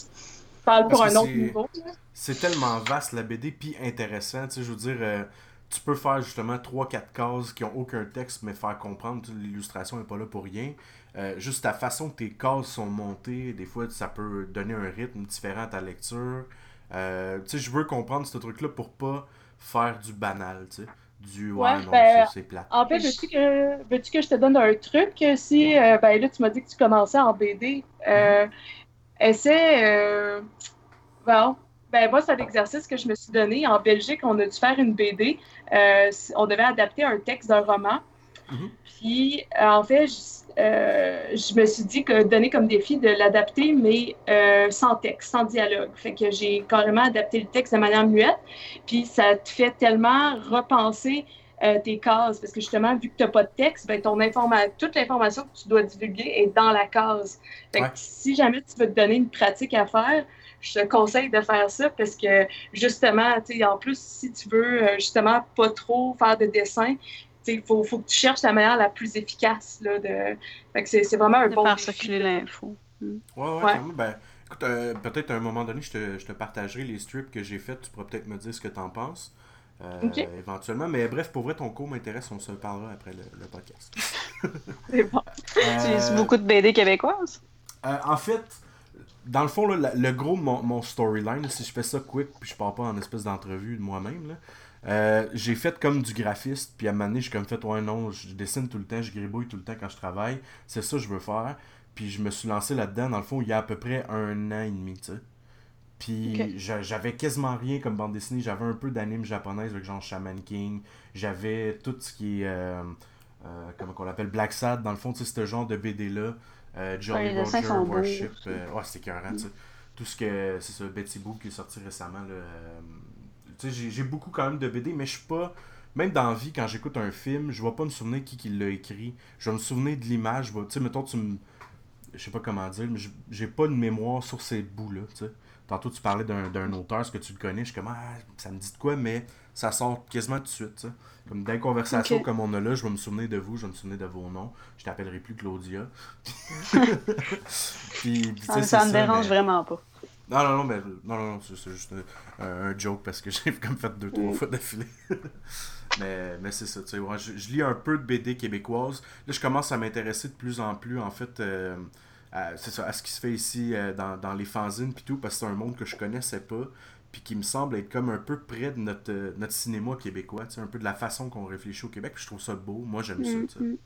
parle pour un autre niveau. C'est tellement vaste la BD, puis intéressant. Tu sais, je veux dire, euh, tu peux faire justement 3-4 cases qui ont aucun texte, mais faire comprendre. L'illustration n'est pas là pour rien. Euh, juste ta façon que tes cases sont montées, des fois, ça peut donner un rythme différent à ta lecture. Euh, tu sais, je veux comprendre ce truc-là pour pas faire du banal, tu sais. Du ouais, non, ben, c'est plat. En fait, veux-tu que, veux que je te donne un truc? Si, euh, ben là, tu m'as dit que tu commençais en BD. Euh, mm-hmm. Essaie. bon, ben moi, c'est un exercice que je me suis donné. En Belgique, on a dû faire une BD. on devait adapter un texte d'un roman. Mm-hmm. Puis, en fait, euh, je me suis dit que donner comme défi de l'adapter, mais euh, sans texte, sans dialogue. Fait que j'ai carrément adapté le texte de manière muette. Puis ça te fait tellement repenser euh, tes cases. Parce que justement, vu que tu n'as pas de texte, ben, ton toute l'information que tu dois divulguer est dans la case. Fait que si jamais tu veux te donner une pratique à faire, je te conseille de faire ça parce que justement, en plus, si tu veux justement pas trop faire de dessin, il faut, faut, que tu cherches la manière la plus efficace. Là, de... c'est, vraiment un de bon. faire circuler l'info. Mm. Ouais, ouais, Ben, écoute, euh, peut-être à un moment donné, je te, je te partagerai les strips que j'ai faits. Tu pourras peut-être me dire ce que tu en penses. Euh, éventuellement. Mais bref, pour vrai, ton cours m'intéresse. On se parlera après le, podcast. c'est bon. tu utilises beaucoup de BD québécoises? Euh, en fait, dans le fond, là, le gros de mon, mon storyline, si je fais ça quick puis je pars pas en espèce d'entrevue de moi-même, là, euh, j'ai fait comme du graphiste, puis à un moment donné, j'ai comme fait, ouais, non, je dessine tout le temps, je gribouille tout le temps quand je travaille, c'est ça que je veux faire. Puis je me suis lancé là-dedans, dans le fond, il y a à peu près un an et demi, tu sais. Puis j'avais quasiment rien comme bande dessinée, j'avais un peu d'anime japonaise avec genre Shaman King, j'avais tout ce qui est, euh, euh, comment on l'appelle, Black Sad, dans le fond, tu sais, ce genre de BD-là, Jolly Roger, Warship, ouais, c'était écœurant, tu sais. Tout ce que, c'est ça, Betty Boo qui est sorti récemment, là j'ai beaucoup quand même de BD, mais je suis pas. Même dans la vie, quand j'écoute un film, je vais pas me souvenir qui, qui l'a écrit. Je vais me souvenir de l'image. Tu sais, mettons, tu me. Je sais pas comment dire, mais j'ai pas de mémoire sur ces bouts-là. Tantôt, tu parlais d'un auteur, est-ce que tu le connais? Je suis comme, ah, ça me dit de quoi, mais ça sort quasiment tout de suite. Comme dans les conversations comme on a là, je vais me souvenir de vous, je vais me souvenir de vos noms. Je t'appellerai plus Claudia. puis, ça, ça me dérange vraiment pas. Non, non, non, mais non, non, non c'est juste un, joke parce que j'ai comme fait deux, trois fois d'affilée. mais mais c'est ça, tu sais, je, lis un peu de BD québécoise. Là, je commence à m'intéresser de plus en plus, en fait, euh, à, ça, à ce qui se fait ici euh, dans, dans, les fanzines puis tout, parce que c'est un monde que je connaissais pas, puis qui me semble être comme un peu près de notre, euh, notre cinéma québécois, tu sais, un peu de la façon qu'on réfléchit au Québec, puis je trouve ça beau. Moi, j'aime ça, tu sais.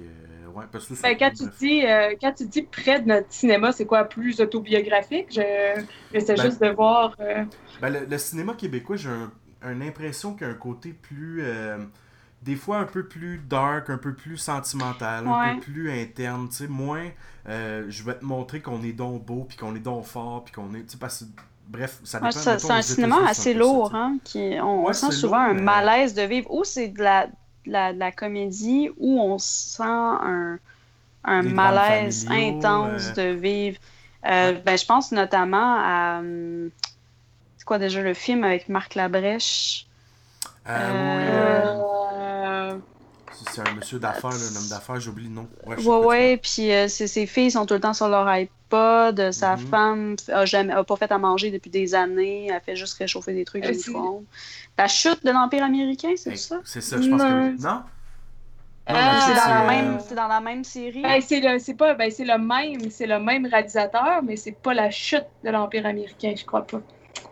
Euh, ouais, parce que ben, quand, tu dis, euh, quand tu dis près de notre cinéma, c'est quoi, plus autobiographique? Je, j'essaie ben, juste de voir... Euh, ben, le, cinéma québécois, j'ai une impression qu'il y a un côté plus... des fois un peu plus dark, un peu plus sentimental, un peu plus interne, tu sais, moins euh, je vais te montrer qu'on est donc beau, puis qu'on est donc fort, puis qu'on est, tu sais, parce que bref, ça dépend. c'est un cinéma assez lourd, hein, qui, on, sent souvent un malaise de vivre, ou c'est de la, de la, comédie, ou on sent un, un malaise intense euh. de vivre. Euh, ben, je pense notamment à. Hum, c'est quoi déjà le film avec Marc Labrèche? Euh, c'est un monsieur d'affaires, un homme d'affaires, j'oublie le nom. Ouais, ouais, ouais, puis ses, filles sont tout le temps sur leur iPod. Sa mhm. femme a, jamais, a pas fait à manger depuis des années. Elle fait juste réchauffer des trucs au La chute de l'Empire américain, c'est ça? C'est ça, je pense que. Non? c'est dans, la même, dans la même série. Ben, c'est le, pas, ben, le même, c'est le même réalisateur, mais c'est pas la chute de l'Empire américain, je crois pas.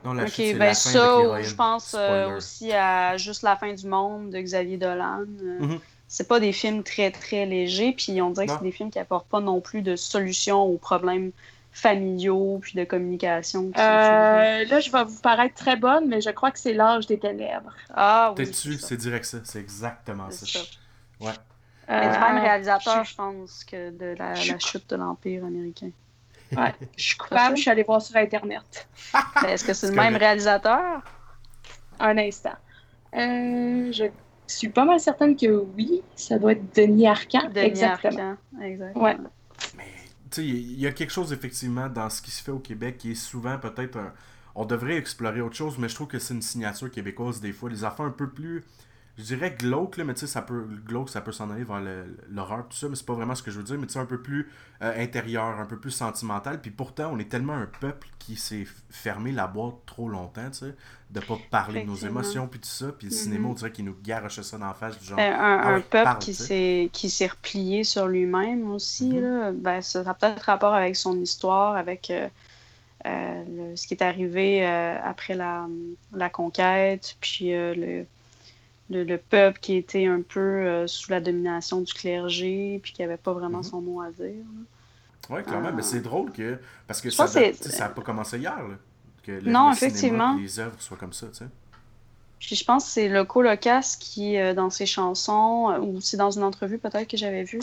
Non, la chute, ben ça, je pense euh, aussi à Juste la fin du monde de Xavier Dolan. Euh, mm-hmm. C'est pas des films très, très légers, puis on dirait que c'est des films qui apportent pas non plus de solutions aux problèmes familiaux puis de communication. Euh, là, je vais vous paraître très bonne, mais je crois que c'est l'âge des ténèbres. Ah oui. T'es-tu? C'est direct ça. C'est exactement ça. Ouais. Mais du même réalisateur, je... pense, que de la, chute de l'Empire américain. Ouais, je suis coupable, je suis allée voir sur Internet. Est-ce que c'est le même réalisateur? Un instant. Euh, je suis pas mal certaine que oui. Ça doit être Denis Arcand. Denis exactement. Exactement. Ouais. Mais, tu sais, il y a quelque chose, effectivement, dans ce qui se fait au Québec qui est souvent peut-être un... On devrait explorer autre chose, mais je trouve que c'est une signature québécoise des fois. Les affaires un peu plus je dirais glauque, là, mais tu sais, ça peut, glauque, ça peut s'en aller vers l'horreur, tout ça, mais c'est pas vraiment ce que je veux dire, mais tu sais, un peu plus euh, intérieur, un peu plus sentimental. Puis pourtant, on est tellement un peuple qui s'est fermé la boîte trop longtemps, tu sais, de pas parler de nos émotions, puis tout ça. Puis le cinéma, mm-hmm. on dirait qu'il nous garoche ça la face, du genre. Ben, un, ah peuple qui s'est, qui s'est replié sur lui-même aussi, mm-hmm. là, ben, ça a peut-être rapport avec son histoire, avec. Euh, euh, ce qui est arrivé après la, la conquête, puis le, le, peuple qui était un peu euh, sous la domination du clergé, puis qui n'avait pas vraiment mhm. son mot à dire. Oui, clairement, mais c'est drôle que. Parce que ça n'a pas commencé hier, là, que le, non, effectivement. les œuvres soient comme ça, tu sais. Puis je pense que c'est Loco Locas qui, euh, dans ses chansons, euh, ou c'est dans une entrevue peut-être que j'avais vu,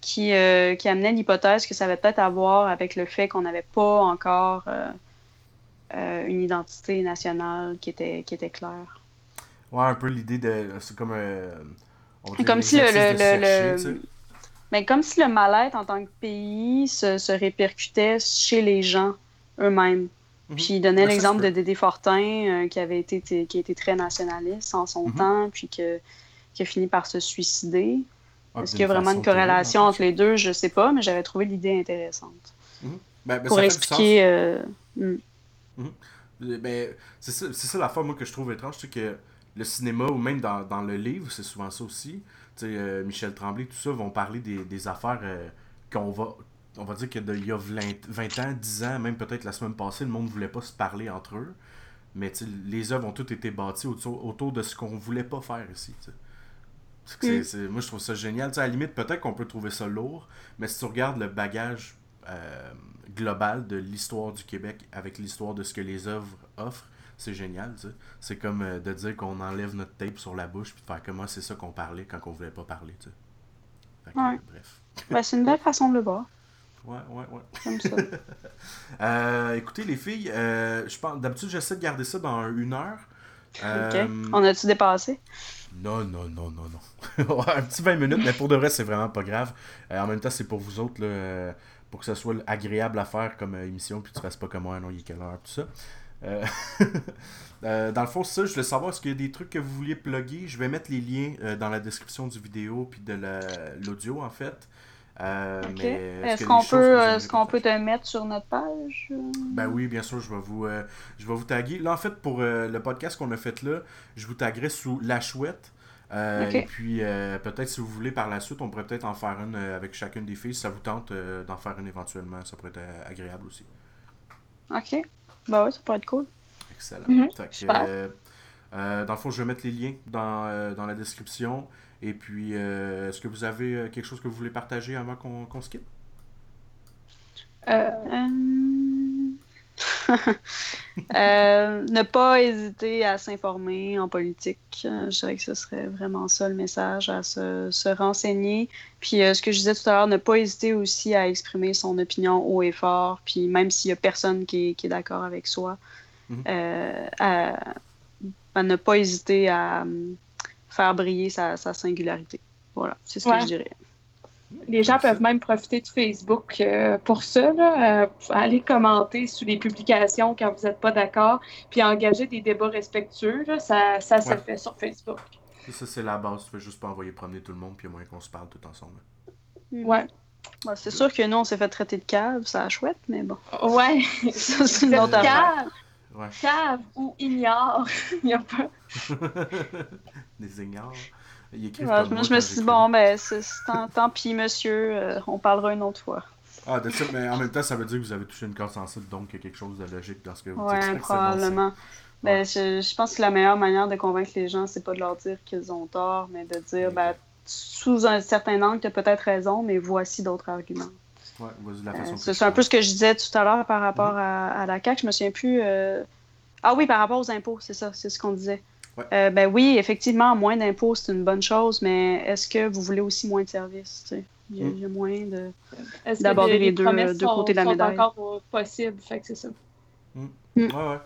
qui, qui amenait l'hypothèse que ça avait peut-être à voir avec le fait qu'on n'avait pas encore une identité nationale qui était, qui était claire. Ouais, un peu l'idée de. C'est comme. Euh, comme si le. le, Mais comme si le mal-être en tant que pays se, se répercutait chez les gens eux-mêmes. Mhm. Puis il donnait l'exemple de Dédé Fortin, euh, qui avait été qui était très nationaliste en son mhm. temps, puis que, qui a fini par se suicider. Ah, Est-ce qu'il y a vraiment une corrélation entre les deux? Je sais pas, mais j'avais trouvé l'idée intéressante. Ben, ben, Pour expliquer. Euh... Ben, c'est ça, ça la forme que je trouve étrange, c'est que le cinéma ou même dans, dans le livre, c'est souvent ça aussi. Tu sais, euh, Michel Tremblay, tout ça, vont parler des, des affaires euh, qu'on va. On va dire qu'il y a 20 ans, 10 ans, même peut-être la semaine passée, le monde ne voulait pas se parler entre eux. Mais les œuvres ont toutes été bâties autour, autour de ce qu'on voulait pas faire ici. Mm. moi, je trouve ça génial. à la limite, peut-être qu'on peut trouver ça lourd, mais si tu regardes le bagage euh, global de l'histoire du Québec avec l'histoire de ce que les œuvres offrent, c'est génial, tu sais. C'est comme euh, de dire qu'on enlève notre tape sur la bouche puis de faire comment c'est ça qu'on parlait quand on voulait pas parler, tu sais. ouais. bref. ben, c'est une belle façon de le voir. Ouais, ouais, ouais. Comme ça. euh, écoutez, les filles, euh, je pense d'habitude, j'essaie de garder ça dans une heure. Euh, ok. On a-tu dépassé? Non, non, non, non, non. un petit 20 minutes, mais pour de vrai, c'est vraiment pas grave. en même temps, c'est pour vous autres, là, pour que ça soit agréable à faire comme émission, puis tu fasses pas comme moi, non, il est quelle heure, tout ça. Euh, euh, dans le fond, ça, je voulais savoir, est-ce qu'il y a des trucs que vous vouliez plugger? Je vais mettre les liens euh, dans la description du vidéo puis de l'audio, en fait. Est-ce qu'on peut, est qu'on peut te mettre sur notre page Ben oui, bien sûr, je vais vous, je vais vous taguer. Là, en fait, pour le podcast qu'on a fait là, je vous taguerai sous La Chouette. Et puis, peut-être si vous voulez par la suite, on pourrait peut-être en faire une avec chacune des filles. Si ça vous tente d'en faire une éventuellement, ça pourrait être agréable aussi. Ok. Bah ouais, ça pourrait être cool. Excellent. Mhm. Euh, euh, dans le fond, je vais mettre les liens dans, euh, dans la description. Et puis, est-ce que vous avez quelque chose que vous voulez partager avant qu'on se quitte? Euh, ne pas hésiter à s'informer en politique. Euh, je dirais que ce serait vraiment ça le message, à se, renseigner. Puis ce que je disais tout à l'heure, ne pas hésiter aussi à exprimer son opinion haut et fort. Puis même s'il n'y a personne qui est, d'accord avec soi, mhm. à, ne pas hésiter à faire briller sa, singularité. Voilà, c'est ce que je dirais. Les gens peuvent même profiter de Facebook euh, pour ça. Là, euh, aller commenter sous les publications quand vous n'êtes pas d'accord, puis engager des débats respectueux. ça, ça se fait sur Facebook. ça, c'est la base. Tu fais juste pas envoyer promener tout le monde, puis au moins qu'on se parle tout ensemble. Mm. Ouais. c'est sûr que nous, on s'est fait traiter de cave, ça a chouette, mais bon. Ouais. ça, c'est une autre affaire. Cave ou ignore. Il n'y a pas. Des ignores je me suis dit, bon, ben, tant, pis, monsieur, euh, on parlera une autre fois. Ah, de ça, mais en même temps, ça veut dire que vous avez touché une corde sensible, donc il y a quelque chose de logique dans ce que vous dites. Oui, probablement. Ben, je, je, pense que la meilleure manière de convaincre les gens, c'est pas de leur dire qu'ils ont tort, mais de dire, ben, sous un certain angle, tu as peut-être raison, mais voici d'autres arguments. Ouais, la façon euh, c'est un peu ce que je disais tout à l'heure par rapport mm-hmm. à, la CAQ. Je me souviens plus. Euh, ah oui, par rapport aux impôts, c'est ça, c'est ce qu'on disait. Euh, ben oui, effectivement, moins d'impôts, c'est une bonne chose, mais est-ce que vous voulez aussi moins de services? Il y, a, hmm. moins de d'aborder les, deux, deux côtés de la médaille? C'est encore possible, fait que c'est ça. Hmm. Hmm. Ouais, ouais.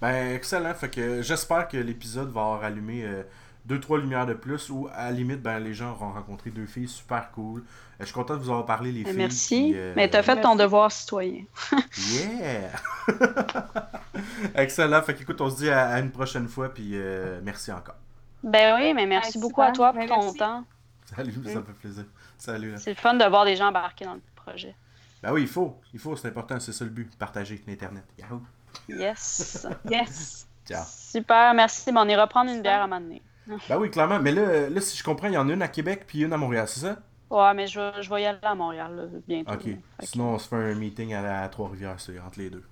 Ben, excellent. Fait que j'espère que l'épisode va avoir allumé euh, deux, trois lumières de plus ou à la limite, ben, les gens auront rencontré deux filles super cool. Euh, je suis content de vous avoir parlé, les filles. Merci. Euh, Mais tu as fait ton devoir citoyen. yeah! Excellent. Fait écoute, on se dit à, une prochaine fois, puis euh, merci encore. Ben oui, mais merci beaucoup à toi pour ton temps. Salut, ça me fait plaisir. Salut. C'est le fun de voir des gens embarquer dans le projet. Ben oui, il faut. Il faut, c'est important, c'est ça le but. Partager l'Internet. Yahoo! Yes! yes! Ciao. Super, merci. on ira prendre une bière à m'amener. Ben oui, clairement. Mais là, là, si je comprends, il y en a une à Québec puis une à Montréal, c'est ça? Ouais, mais je, je vais y aller à Montréal bientôt. Ok. Sinon, on se fait un meeting à, Trois-Rivières, c'est entre les deux.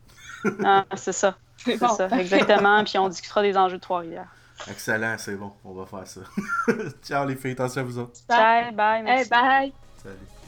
ah, c'est ça. C'est ça, exactement. Puis on discutera des enjeux de Trois-Rivières. Excellent, c'est bon. On va faire ça. Ciao les filles, attention à vous autres. Bye, bye. Merci. Hey, bye. Salut.